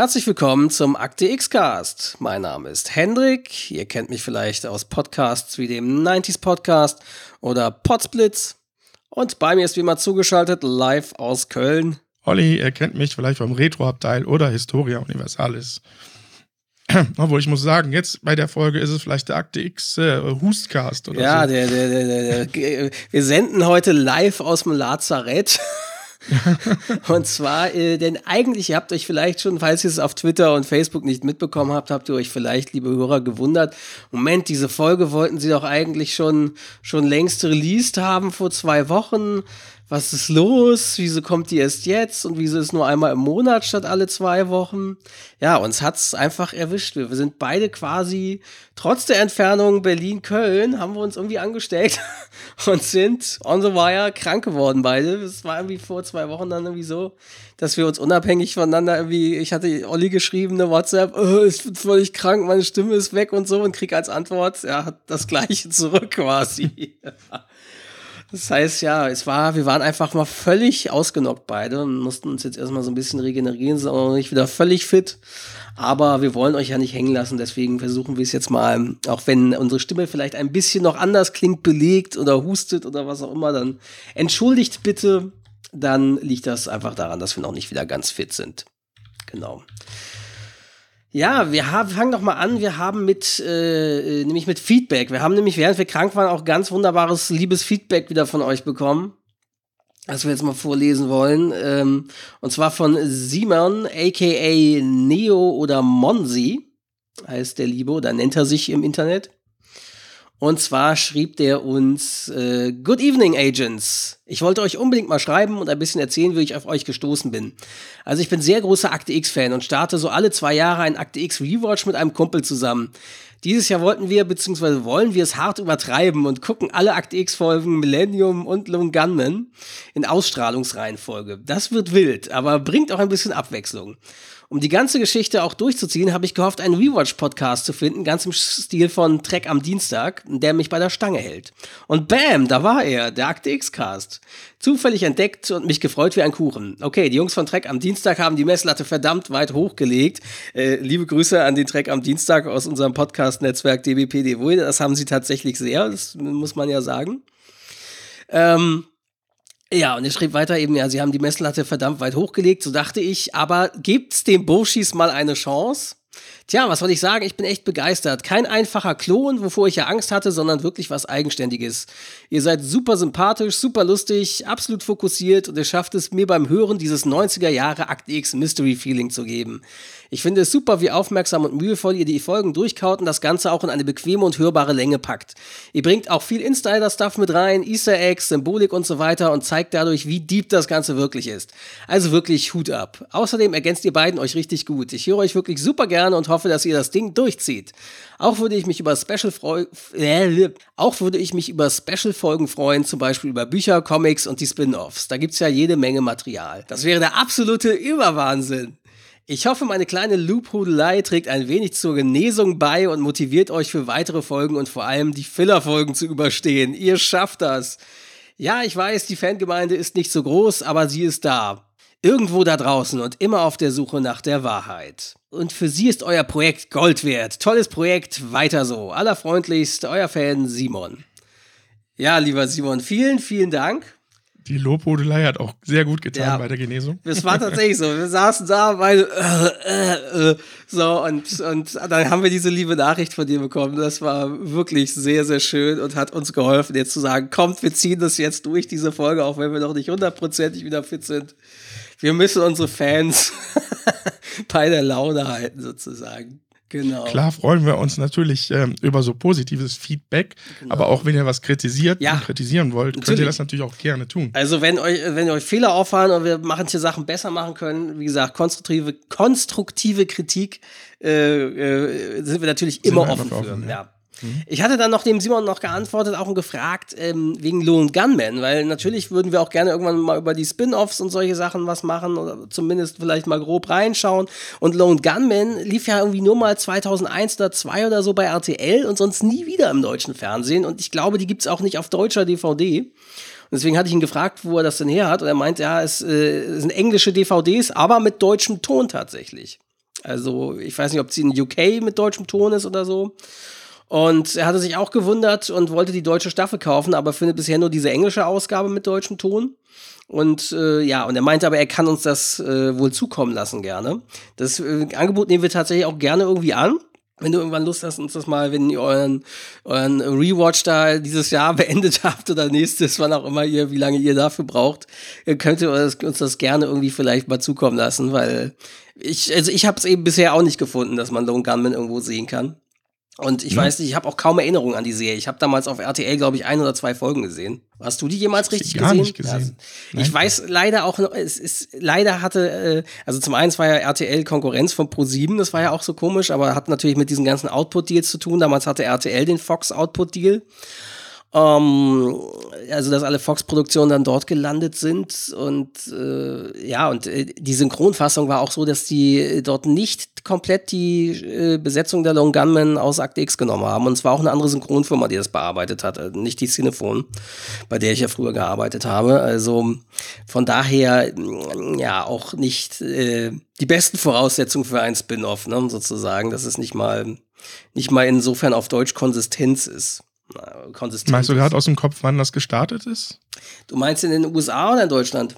Herzlich willkommen zum Akte X-Cast. Mein Name ist Hendrik. Ihr kennt mich vielleicht aus Podcasts wie dem 90s Podcast oder Podsplitz. Und bei mir ist wie immer zugeschaltet live aus Köln. Olli, ihr kennt mich vielleicht vom Retro-Abteil oder Historia Universalis. Obwohl ich muss sagen, jetzt bei der Folge ist es vielleicht der Akte X äh, Hustcast oder ja, so. Ja, der, der, der, der, wir senden heute live aus dem Lazarett. und zwar, äh, denn eigentlich, ihr habt euch vielleicht schon, falls ihr es auf Twitter und Facebook nicht mitbekommen habt, habt ihr euch vielleicht, liebe Hörer, gewundert. Moment, diese Folge wollten sie doch eigentlich schon, schon längst released haben vor zwei Wochen was ist los? Wieso kommt die erst jetzt? Und wieso ist nur einmal im Monat statt alle zwei Wochen? Ja, uns hat's einfach erwischt. Wir sind beide quasi, trotz der Entfernung Berlin-Köln, haben wir uns irgendwie angesteckt und sind on the wire krank geworden beide. Es war irgendwie vor zwei Wochen dann irgendwie so, dass wir uns unabhängig voneinander irgendwie, ich hatte Olli geschrieben, eine WhatsApp, oh, ich bin völlig krank, meine Stimme ist weg und so und krieg als Antwort, ja, das gleiche zurück quasi. Das heißt, ja, es war, wir waren einfach mal völlig ausgenockt beide und mussten uns jetzt erstmal so ein bisschen regenerieren, sind auch noch nicht wieder völlig fit. Aber wir wollen euch ja nicht hängen lassen, deswegen versuchen wir es jetzt mal, auch wenn unsere Stimme vielleicht ein bisschen noch anders klingt, belegt oder hustet oder was auch immer, dann entschuldigt bitte. Dann liegt das einfach daran, dass wir noch nicht wieder ganz fit sind. Genau. Ja, wir haben, fangen doch mal an. Wir haben mit, äh, nämlich mit Feedback. Wir haben nämlich, während wir krank waren, auch ganz wunderbares, liebes Feedback wieder von euch bekommen. Das wir jetzt mal vorlesen wollen. Ähm, und zwar von Simon, aka Neo oder Monsi, heißt der Liebe, oder nennt er sich im Internet. Und zwar schrieb der uns, äh, Good evening, Agents. Ich wollte euch unbedingt mal schreiben und ein bisschen erzählen, wie ich auf euch gestoßen bin. Also ich bin sehr großer Akte X-Fan und starte so alle zwei Jahre ein Akte X Rewatch mit einem Kumpel zusammen. Dieses Jahr wollten wir, beziehungsweise wollen wir es hart übertreiben und gucken alle Akte X-Folgen Millennium und Lone Gunman in Ausstrahlungsreihenfolge. Das wird wild, aber bringt auch ein bisschen Abwechslung. Um die ganze Geschichte auch durchzuziehen, habe ich gehofft, einen Rewatch-Podcast zu finden, ganz im Stil von Trek am Dienstag, der mich bei der Stange hält. Und bam, da war er, der Akte X-Cast. Zufällig entdeckt und mich gefreut wie ein Kuchen. Okay, die Jungs von Trek am Dienstag haben die Messlatte verdammt weit hochgelegt. Äh, liebe Grüße an den Trek am Dienstag aus unserem Podcast-Netzwerk DBPDW. Das haben sie tatsächlich sehr, das muss man ja sagen. Ähm, ja, und er schrieb weiter eben, ja, sie haben die Messlatte verdammt weit hochgelegt, so dachte ich, aber gibt's dem Boschis mal eine Chance? Tja, was soll ich sagen? Ich bin echt begeistert. Kein einfacher Klon, wovor ich ja Angst hatte, sondern wirklich was Eigenständiges. Ihr seid super sympathisch, super lustig, absolut fokussiert und ihr schafft es, mir beim Hören dieses 90er Jahre Akt X Mystery Feeling zu geben. Ich finde es super, wie aufmerksam und mühevoll ihr die Folgen durchkaut und das Ganze auch in eine bequeme und hörbare Länge packt. Ihr bringt auch viel Insider-Stuff mit rein, Easter Eggs, Symbolik und so weiter und zeigt dadurch, wie deep das Ganze wirklich ist. Also wirklich Hut ab. Außerdem ergänzt ihr beiden euch richtig gut. Ich höre euch wirklich super gerne und hoffe, dass ihr das Ding durchzieht. Auch würde ich mich über Special äh, auch würde ich mich über Special Folgen freuen, zum Beispiel über Bücher, Comics und die Spin-offs. Da gibt's ja jede Menge Material. Das wäre der absolute Überwahnsinn. Ich hoffe, meine kleine Loophudelei trägt ein wenig zur Genesung bei und motiviert euch für weitere Folgen und vor allem die Filler-Folgen zu überstehen. Ihr schafft das. Ja, ich weiß, die Fangemeinde ist nicht so groß, aber sie ist da. Irgendwo da draußen und immer auf der Suche nach der Wahrheit. Und für sie ist euer Projekt Gold wert. Tolles Projekt, weiter so. Allerfreundlichst, euer Fan Simon. Ja, lieber Simon, vielen, vielen Dank. Die Lobhudelei hat auch sehr gut getan ja. bei der Genesung. Es war tatsächlich so. Wir saßen da, weil äh, äh, äh, so und, und dann haben wir diese liebe Nachricht von dir bekommen. Das war wirklich sehr, sehr schön und hat uns geholfen, jetzt zu sagen, kommt, wir ziehen das jetzt durch, diese Folge, auch wenn wir noch nicht hundertprozentig wieder fit sind. Wir müssen unsere Fans bei der Laune halten, sozusagen. Genau. Klar freuen wir uns natürlich ähm, über so positives Feedback, genau. aber auch wenn ihr was kritisiert ja. und kritisieren wollt, natürlich. könnt ihr das natürlich auch gerne tun. Also wenn euch, wenn euch Fehler auffallen und wir manche Sachen besser machen können, wie gesagt, konstruktive, konstruktive Kritik äh, äh, sind wir natürlich sind immer wir offen für. Offen, ja. ja. Mhm. Ich hatte dann noch dem Simon noch geantwortet, auch und gefragt, ähm, wegen Lone Gunman, weil natürlich würden wir auch gerne irgendwann mal über die Spin-Offs und solche Sachen was machen oder zumindest vielleicht mal grob reinschauen. Und Lone Gunman lief ja irgendwie nur mal 2001 oder 2 oder so bei RTL und sonst nie wieder im deutschen Fernsehen. Und ich glaube, die gibt es auch nicht auf deutscher DVD. Und deswegen hatte ich ihn gefragt, wo er das denn her hat. Und er meint, ja, es, äh, sind englische DVDs, aber mit deutschem Ton tatsächlich. Also, ich weiß nicht, ob sie in UK mit deutschem Ton ist oder so. Und er hatte sich auch gewundert und wollte die deutsche Staffel kaufen, aber findet bisher nur diese englische Ausgabe mit deutschem Ton. Und äh, ja, und er meinte aber, er kann uns das äh, wohl zukommen lassen gerne. Das äh, Angebot nehmen wir tatsächlich auch gerne irgendwie an. Wenn du irgendwann Lust hast, uns das mal, wenn ihr euren, euren Rewatch da dieses Jahr beendet habt oder nächstes, wann auch immer ihr, wie lange ihr dafür braucht, könnt ihr uns das gerne irgendwie vielleicht mal zukommen lassen, weil ich, also ich habe es eben bisher auch nicht gefunden, dass man Lone Gunman irgendwo sehen kann. Und ich ja. weiß nicht, ich habe auch kaum Erinnerungen an die Serie. Ich habe damals auf RTL, glaube ich, ein oder zwei Folgen gesehen. Hast du die jemals richtig gar gesehen? Nicht gesehen. Ja, ich weiß leider auch, es ist leider hatte, äh, also zum einen war ja RTL Konkurrenz von Pro7, das war ja auch so komisch, aber hat natürlich mit diesen ganzen Output-Deals zu tun. Damals hatte RTL den Fox Output-Deal. Ähm, also, dass alle Fox-Produktionen dann dort gelandet sind. Und äh, ja, und äh, die Synchronfassung war auch so, dass die dort nicht komplett die äh, Besetzung der Long Gunmen aus Akte X genommen haben. Und es war auch eine andere Synchronfirma, die das bearbeitet hat, also nicht die Cinephone, bei der ich ja früher gearbeitet habe. Also von daher, ja, auch nicht äh, die besten Voraussetzungen für ein Spin-off, ne, sozusagen, dass es nicht mal, nicht mal insofern auf Deutsch Konsistenz ist konsistent. Meinst du gerade aus dem Kopf, wann das gestartet ist? Du meinst in den USA oder in Deutschland?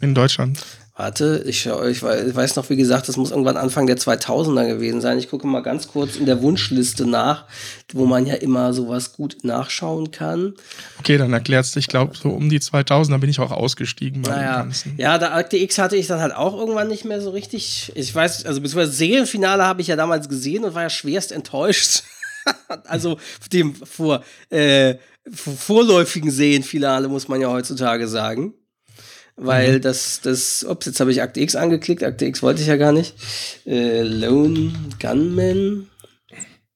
In Deutschland. Warte, ich, ich weiß noch, wie gesagt, das muss irgendwann Anfang der 2000er gewesen sein. Ich gucke mal ganz kurz in der Wunschliste nach, wo man ja immer sowas gut nachschauen kann. Okay, dann erklärst du, ich glaube, so um die 2000er bin ich auch ausgestiegen bei naja. Ganzen. Ja, der Akte X hatte ich dann halt auch irgendwann nicht mehr so richtig. Ich weiß, also beziehungsweise Serienfinale habe ich ja damals gesehen und war ja schwerst enttäuscht. also dem vor, äh, vorläufigen Serienfinale, muss man ja heutzutage sagen. Weil mhm. das, das, ups, jetzt habe ich Akte X angeklickt, Akte X wollte ich ja gar nicht. Äh, Lone Gunman.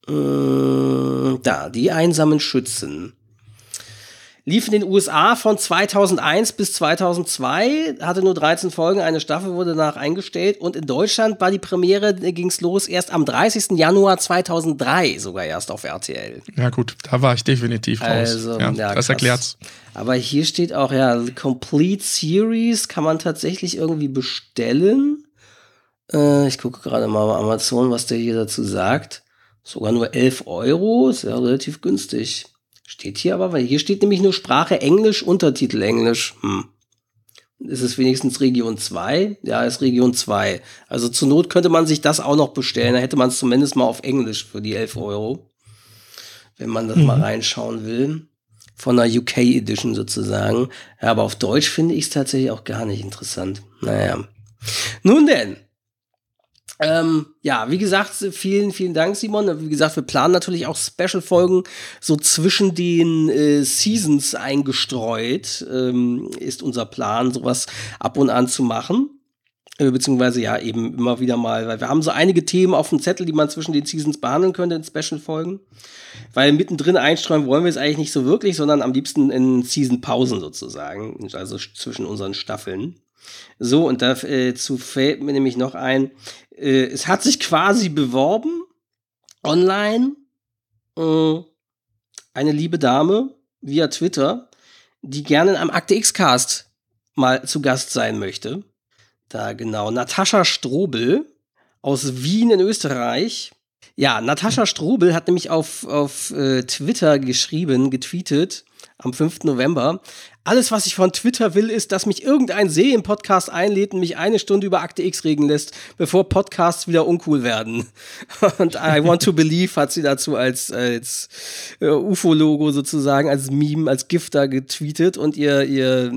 Äh, da, die einsamen Schützen lief in den USA von 2001 bis 2002, hatte nur 13 Folgen, eine Staffel wurde danach eingestellt und in Deutschland war die Premiere, äh, ging es los erst am 30. Januar 2003, sogar erst auf RTL. Ja gut, da war ich definitiv raus. Also, ja, ja, das erklärt's. Aber hier steht auch, ja, Complete Series kann man tatsächlich irgendwie bestellen. Äh, ich gucke gerade mal bei Amazon, was der hier dazu sagt. Sogar nur 11 Euro, ist ja relativ günstig. Steht hier aber, weil hier steht nämlich nur Sprache Englisch, Untertitel Englisch. Hm. Ist es wenigstens Region 2? Ja, ist Region 2. Also zur Not könnte man sich das auch noch bestellen. Da hätte man es zumindest mal auf Englisch für die 11 Euro. Wenn man das mhm. mal reinschauen will. Von der UK Edition sozusagen. Ja, aber auf Deutsch finde ich es tatsächlich auch gar nicht interessant. Naja. Nun denn, ähm, ja, wie gesagt, vielen, vielen Dank, Simon. Wie gesagt, wir planen natürlich auch Special-Folgen so zwischen den äh, Seasons eingestreut, ähm, ist unser Plan, sowas ab und an zu machen. Äh, beziehungsweise ja, eben immer wieder mal, weil wir haben so einige Themen auf dem Zettel, die man zwischen den Seasons behandeln könnte in Special-Folgen. Weil mittendrin einstreuen wollen wir es eigentlich nicht so wirklich, sondern am liebsten in Season-Pausen sozusagen, also zwischen unseren Staffeln. So, und dazu äh, fällt mir nämlich noch ein, äh, es hat sich quasi beworben, online, äh, eine liebe Dame via Twitter, die gerne in einem Akte X-Cast mal zu Gast sein möchte. Da genau, Natascha Strobel aus Wien in Österreich. Ja, Natascha Strobel hat nämlich auf, auf äh, Twitter geschrieben, getweetet, am 5. November. Alles, was ich von Twitter will, ist, dass mich irgendein See im Podcast einlädt und mich eine Stunde über Akte X reden lässt, bevor Podcasts wieder uncool werden. Und I want to believe hat sie dazu als, als äh, UFO-Logo sozusagen, als Meme, als Gift da getweetet und ihr, ihr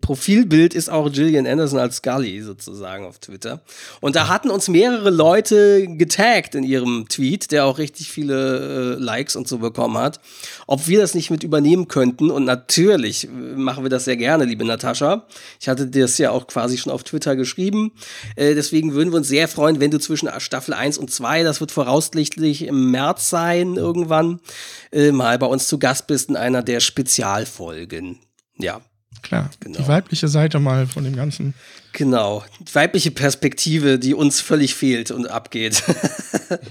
Profilbild ist auch Gillian Anderson als Scully sozusagen auf Twitter. Und da hatten uns mehrere Leute getaggt in ihrem Tweet, der auch richtig viele äh, Likes und so bekommen hat, ob wir das nicht mit übernehmen könnten. Und natürlich äh, machen wir das sehr gerne, liebe Natascha. Ich hatte das ja auch quasi schon auf Twitter geschrieben. Äh, deswegen würden wir uns sehr freuen, wenn du zwischen Staffel 1 und 2, das wird voraussichtlich im März sein, irgendwann, äh, mal bei uns zu Gast bist in einer der Spezialfolgen. Ja. Klar, genau. die weibliche Seite mal von dem Ganzen. Genau, die weibliche Perspektive, die uns völlig fehlt und abgeht.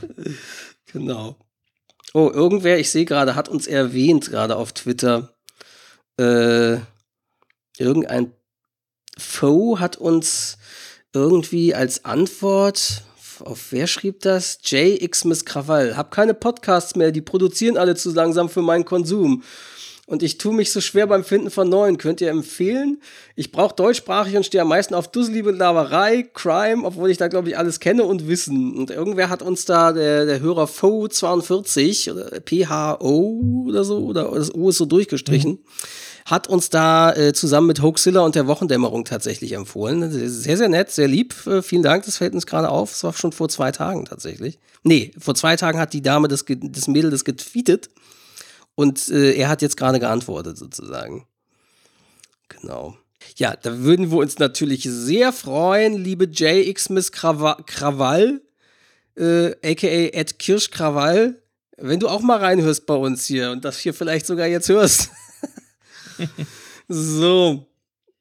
genau. Oh, irgendwer, ich sehe gerade, hat uns erwähnt, gerade auf Twitter äh, irgendein Foe hat uns irgendwie als Antwort, auf wer schrieb das? JX Miss Krawall. Hab keine Podcasts mehr, die produzieren alle zu langsam für meinen Konsum. Und ich tue mich so schwer beim Finden von neuen. Könnt ihr empfehlen? Ich brauche deutschsprachig und stehe am meisten auf dusselige Laberei, Crime, obwohl ich da, glaube ich, alles kenne und Wissen. Und irgendwer hat uns da, der, der Hörer FO42 oder PHO oder so, oder das O ist so durchgestrichen. Mhm hat uns da äh, zusammen mit Hoaxilla und der Wochendämmerung tatsächlich empfohlen. Sehr, sehr nett, sehr lieb. Äh, vielen Dank, das fällt uns gerade auf. Das war schon vor zwei Tagen tatsächlich. Nee, vor zwei Tagen hat die Dame das, das Mädel das getweetet und äh, er hat jetzt gerade geantwortet sozusagen. Genau. Ja, da würden wir uns natürlich sehr freuen, liebe JX Miss Krawall, äh, aka Ed Kirsch Krawall, wenn du auch mal reinhörst bei uns hier und das hier vielleicht sogar jetzt hörst. So.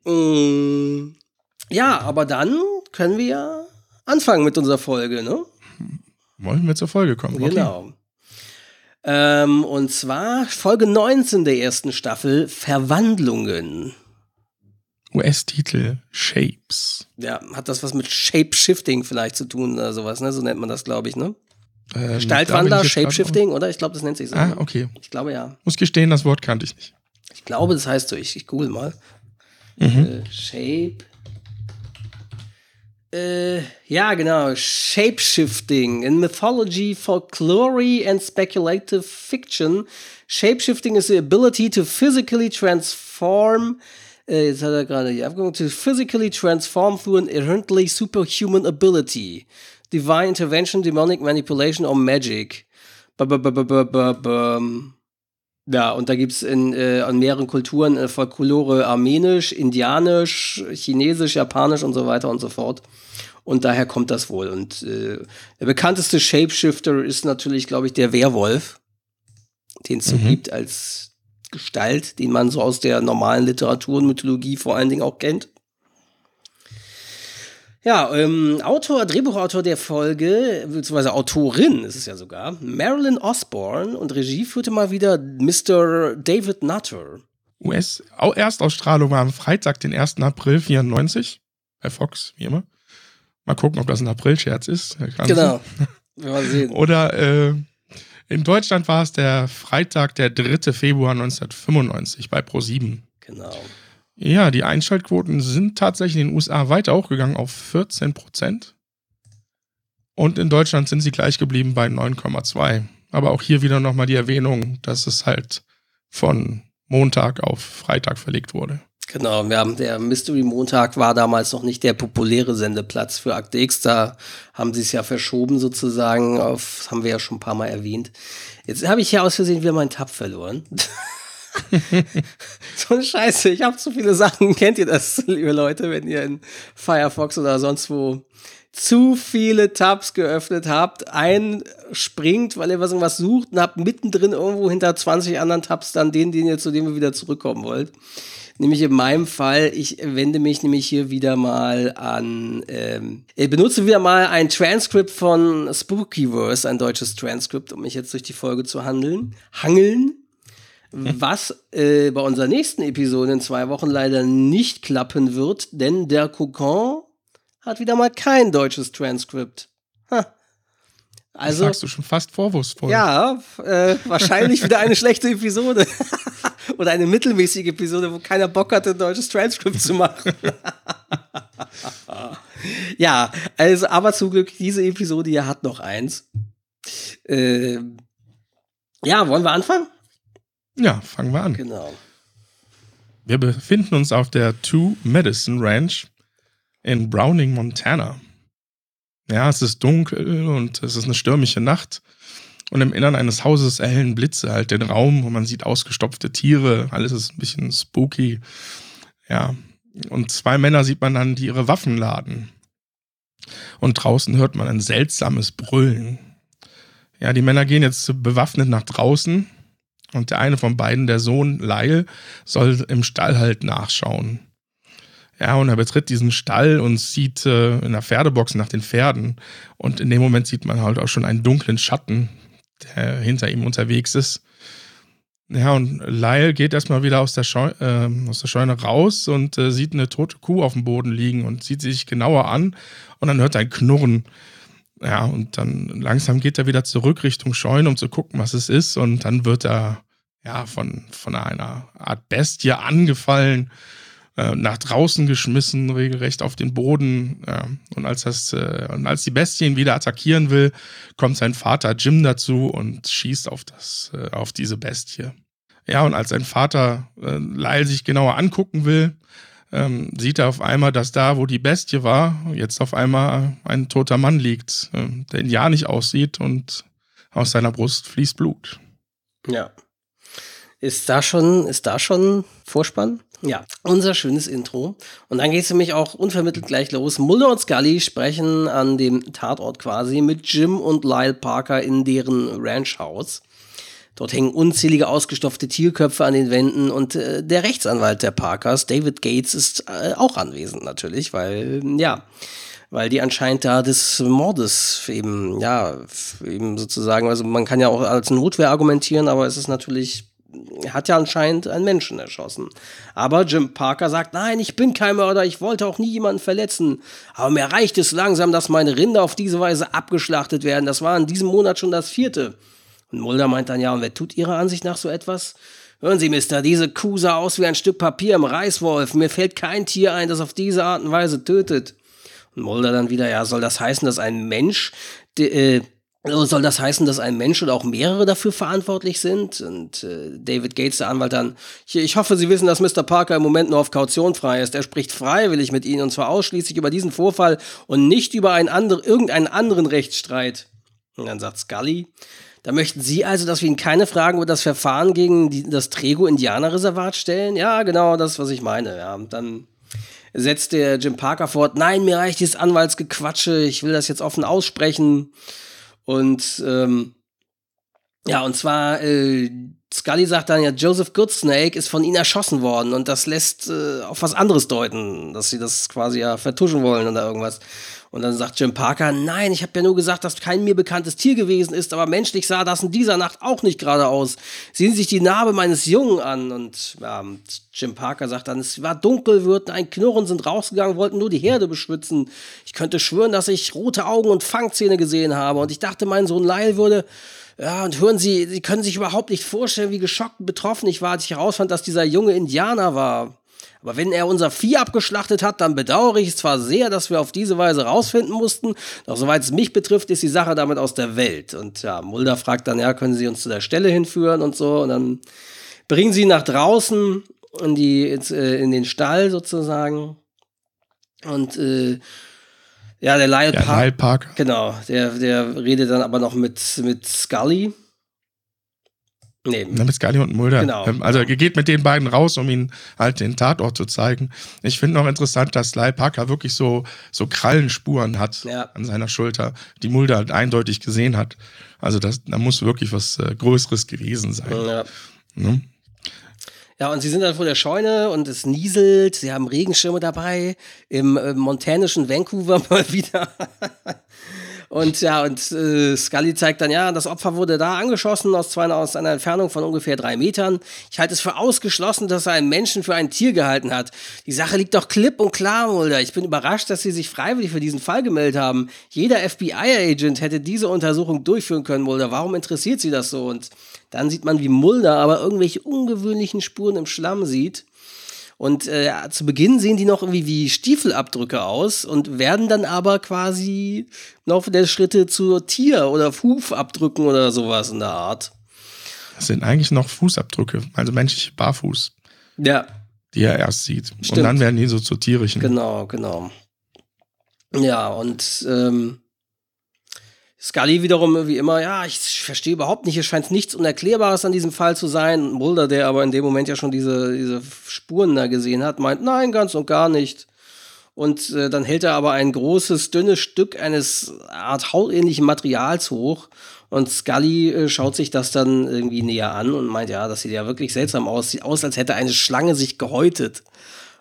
Mm, ja, aber dann können wir ja anfangen mit unserer Folge, ne? Wollen wir zur Folge kommen? Genau. Ähm, und zwar Folge 19 der ersten Staffel, Verwandlungen. US-Titel Shapes. Ja, hat das was mit Shape-Shifting vielleicht zu tun oder sowas, ne? So nennt man das, glaube ich, ne? Ähm, Gestaltwandler, Shape-Shifting, oder? Ich glaube, das nennt sich so. Ah, ne? okay. Ich glaube ja. Muss gestehen, das Wort kannte ich nicht. Ich glaube, das heißt so. Ich, ich google mal. Mhm. Äh, Shape. Äh, ja, genau. Shapeshifting. In Mythology, Folklore and Speculative Fiction, Shapeshifting is the ability to physically transform. Äh, jetzt hat er gerade die Abgang. To physically transform through an inherently superhuman ability. Divine intervention, demonic manipulation or magic. B -b -b ja, und da gibt es in, äh, in mehreren Kulturen äh, Folklore armenisch, indianisch, chinesisch, japanisch und so weiter und so fort. Und daher kommt das wohl. Und äh, der bekannteste Shapeshifter ist natürlich, glaube ich, der Werwolf, den es so mhm. gibt als Gestalt, den man so aus der normalen Literatur und Mythologie vor allen Dingen auch kennt. Ja, ähm, Autor, Drehbuchautor der Folge, beziehungsweise Autorin ist es ja sogar, Marilyn Osborne und Regie führte mal wieder Mr. David Nutter. US-Erstausstrahlung war am Freitag, den 1. April 94 bei Fox, wie immer. Mal gucken, ob das ein April-Scherz ist. Genau. Mal sehen. Oder äh, in Deutschland war es der Freitag, der 3. Februar 1995 bei Pro7. Genau. Ja, die Einschaltquoten sind tatsächlich in den USA weiter hochgegangen auf 14 Prozent. Und in Deutschland sind sie gleich geblieben bei 9,2. Aber auch hier wieder nochmal die Erwähnung, dass es halt von Montag auf Freitag verlegt wurde. Genau, wir haben, der Mystery Montag war damals noch nicht der populäre Sendeplatz für Akte X. Da haben sie es ja verschoben sozusagen. Auf, das haben wir ja schon ein paar Mal erwähnt. Jetzt habe ich hier aus Versehen wieder meinen Tab verloren. so eine Scheiße. Ich habe zu viele Sachen. Kennt ihr das, liebe Leute, wenn ihr in Firefox oder sonst wo zu viele Tabs geöffnet habt, einspringt, weil ihr was irgendwas sucht und habt mittendrin irgendwo hinter 20 anderen Tabs dann den, den ihr zu dem ihr wieder zurückkommen wollt. Nämlich in meinem Fall, ich wende mich nämlich hier wieder mal an, ähm, ich benutze wieder mal ein Transkript von Spookyverse, ein deutsches Transkript, um mich jetzt durch die Folge zu handeln, hangeln. Was äh, bei unserer nächsten Episode in zwei Wochen leider nicht klappen wird, denn der Kokon hat wieder mal kein deutsches Transkript. Ha. Also, das sagst du schon fast vorwurfsvoll. Ja, äh, wahrscheinlich wieder eine schlechte Episode. Oder eine mittelmäßige Episode, wo keiner Bock hatte, ein deutsches Transcript zu machen. ja, also, aber zum Glück, diese Episode hier hat noch eins. Äh, ja, wollen wir anfangen? Ja, fangen wir an. Genau. Wir befinden uns auf der Two Medicine Ranch in Browning, Montana. Ja, es ist dunkel und es ist eine stürmische Nacht. Und im Innern eines Hauses erhellen Blitze halt den Raum und man sieht ausgestopfte Tiere. Alles ist ein bisschen spooky. Ja. Und zwei Männer sieht man dann, die ihre Waffen laden. Und draußen hört man ein seltsames Brüllen. Ja, die Männer gehen jetzt bewaffnet nach draußen. Und der eine von beiden, der Sohn Lyle, soll im Stall halt nachschauen. Ja, und er betritt diesen Stall und sieht äh, in der Pferdebox nach den Pferden. Und in dem Moment sieht man halt auch schon einen dunklen Schatten, der hinter ihm unterwegs ist. Ja, und Lyle geht erstmal wieder aus der, Scheu äh, aus der Scheune raus und äh, sieht eine tote Kuh auf dem Boden liegen und sieht sie sich genauer an. Und dann hört er ein Knurren. Ja, und dann langsam geht er wieder zurück Richtung Scheune, um zu gucken, was es ist. Und dann wird er ja von, von einer Art Bestie angefallen äh, nach draußen geschmissen, regelrecht auf den Boden. Ja. Und, als das, äh, und als die Bestie ihn wieder attackieren will, kommt sein Vater Jim dazu und schießt auf, das, äh, auf diese Bestie. Ja, und als sein Vater äh, Lyle sich genauer angucken will, ähm, sieht er auf einmal, dass da, wo die Bestie war, jetzt auf einmal ein toter Mann liegt, äh, der ihn ja nicht aussieht und aus seiner Brust fließt Blut. Ja. Ist da schon, ist da schon Vorspann? Ja, unser schönes Intro. Und dann geht es nämlich auch unvermittelt gleich los. Mulder und Scully sprechen an dem Tatort quasi mit Jim und Lyle Parker in deren Ranchhaus. Dort hängen unzählige ausgestopfte Tierköpfe an den Wänden und äh, der Rechtsanwalt der Parkers, David Gates, ist äh, auch anwesend natürlich, weil, ja, weil die anscheinend da des Mordes eben, ja, eben sozusagen, also man kann ja auch als Notwehr argumentieren, aber es ist natürlich er hat ja anscheinend einen Menschen erschossen. Aber Jim Parker sagt, nein, ich bin kein Mörder, ich wollte auch nie jemanden verletzen. Aber mir reicht es langsam, dass meine Rinder auf diese Weise abgeschlachtet werden. Das war in diesem Monat schon das vierte. Und Mulder meint dann, ja, und wer tut Ihrer Ansicht nach so etwas? Hören Sie, Mister, diese Kuh sah aus wie ein Stück Papier im Reißwolf. Mir fällt kein Tier ein, das auf diese Art und Weise tötet. Und Mulder dann wieder, ja, soll das heißen, dass ein Mensch, äh, soll das heißen, dass ein Mensch oder auch mehrere dafür verantwortlich sind? Und äh, David Gates, der Anwalt, dann, ich, ich, hoffe, Sie wissen, dass Mr. Parker im Moment nur auf Kaution frei ist. Er spricht freiwillig mit Ihnen und zwar ausschließlich über diesen Vorfall und nicht über einen andre, irgendeinen anderen Rechtsstreit. Und dann sagt Scully, da möchten Sie also, dass wir Ihnen keine Fragen über das Verfahren gegen die, das Trego-Indianerreservat stellen? Ja, genau, das, was ich meine. Ja, dann setzt der Jim Parker fort, nein, mir reicht dieses Anwaltsgequatsche, ich will das jetzt offen aussprechen. Und ähm, ja, und zwar, äh, Scully sagt dann ja, Joseph Goodsnake ist von ihnen erschossen worden und das lässt äh, auf was anderes deuten, dass sie das quasi ja vertuschen wollen oder irgendwas. Und dann sagt Jim Parker, nein, ich habe ja nur gesagt, dass kein mir bekanntes Tier gewesen ist, aber menschlich sah das in dieser Nacht auch nicht gerade aus. Sehen Sie sich die Narbe meines Jungen an. Und ja, Jim Parker sagt dann, es war dunkel, würden ein Knurren, sind rausgegangen, wollten nur die Herde beschützen. Ich könnte schwören, dass ich rote Augen und Fangzähne gesehen habe. Und ich dachte, mein Sohn Lyle würde ja, und hören Sie, Sie können sich überhaupt nicht vorstellen, wie geschockt und betroffen ich war, als ich herausfand, dass dieser junge Indianer war. Aber wenn er unser Vieh abgeschlachtet hat, dann bedauere ich es zwar sehr, dass wir auf diese Weise rausfinden mussten, doch soweit es mich betrifft, ist die Sache damit aus der Welt. Und ja, Mulder fragt dann, ja, können Sie uns zu der Stelle hinführen und so. Und dann bringen sie ihn nach draußen in, die, äh, in den Stall sozusagen. Und äh, ja, der Lyle, ja, Lyle Parker. Genau, der, der redet dann aber noch mit, mit Scully. Nee. Mit Scully und Mulder. Genau. Ähm, also er geht mit den beiden raus, um ihnen halt den Tatort zu zeigen. Ich finde noch interessant, dass Lyle Parker wirklich so, so Krallenspuren hat ja. an seiner Schulter, die Mulder halt eindeutig gesehen hat. Also das, da muss wirklich was äh, Größeres gewesen sein. Ja. Ne? Ja, und sie sind dann vor der Scheune und es nieselt, sie haben Regenschirme dabei, im äh, montanischen Vancouver mal wieder. Und ja, und äh, Scully zeigt dann, ja, das Opfer wurde da angeschossen aus, zwei, aus einer Entfernung von ungefähr drei Metern. Ich halte es für ausgeschlossen, dass er einen Menschen für ein Tier gehalten hat. Die Sache liegt doch klipp und klar, Mulder. Ich bin überrascht, dass Sie sich freiwillig für diesen Fall gemeldet haben. Jeder FBI-Agent hätte diese Untersuchung durchführen können, Mulder. Warum interessiert Sie das so? Und dann sieht man, wie Mulder aber irgendwelche ungewöhnlichen Spuren im Schlamm sieht. Und äh, zu Beginn sehen die noch irgendwie wie Stiefelabdrücke aus und werden dann aber quasi im Laufe der Schritte zu Tier- oder Hufabdrücken oder sowas in der Art. Das sind eigentlich noch Fußabdrücke, also menschliche Barfuß. Ja. Die er erst sieht. Stimmt. Und dann werden die so zu tierischen. Genau, genau. Ja, und ähm, Scully wiederum wie immer, ja, ich verstehe überhaupt nicht, es scheint nichts Unerklärbares an diesem Fall zu sein. Mulder, der aber in dem Moment ja schon diese, diese Spuren da gesehen hat, meint, nein, ganz und gar nicht. Und äh, dann hält er aber ein großes, dünnes Stück eines Art hautähnlichen Materials hoch. Und Scully äh, schaut sich das dann irgendwie näher an und meint, ja, das sieht ja wirklich seltsam aus. Sieht aus, als hätte eine Schlange sich gehäutet.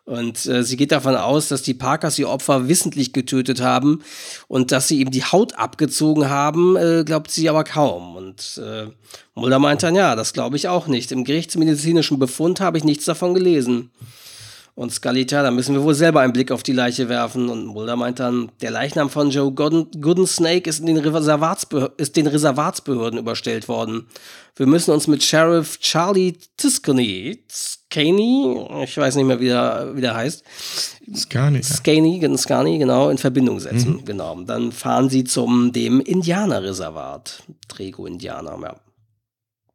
Und äh, sie geht davon aus, dass die Parkers ihr Opfer wissentlich getötet haben und dass sie ihm die Haut abgezogen haben, äh, glaubt sie aber kaum. Und äh, Mulder meint dann, ja, das glaube ich auch nicht. Im gerichtsmedizinischen Befund habe ich nichts davon gelesen. Und Scully, tja, da müssen wir wohl selber einen Blick auf die Leiche werfen. Und Mulder meint dann, der Leichnam von Joe Gooden, Gooden Snake ist, in den ist den Reservatsbehörden überstellt worden. Wir müssen uns mit Sheriff Charlie Tiscany, Scaney, ich weiß nicht mehr, wie der, wie der heißt. Scaney. Scaney, Scaney, genau, in Verbindung setzen. Mhm. Genau. Dann fahren sie zum dem Indianerreservat. Trego-Indianer, ja.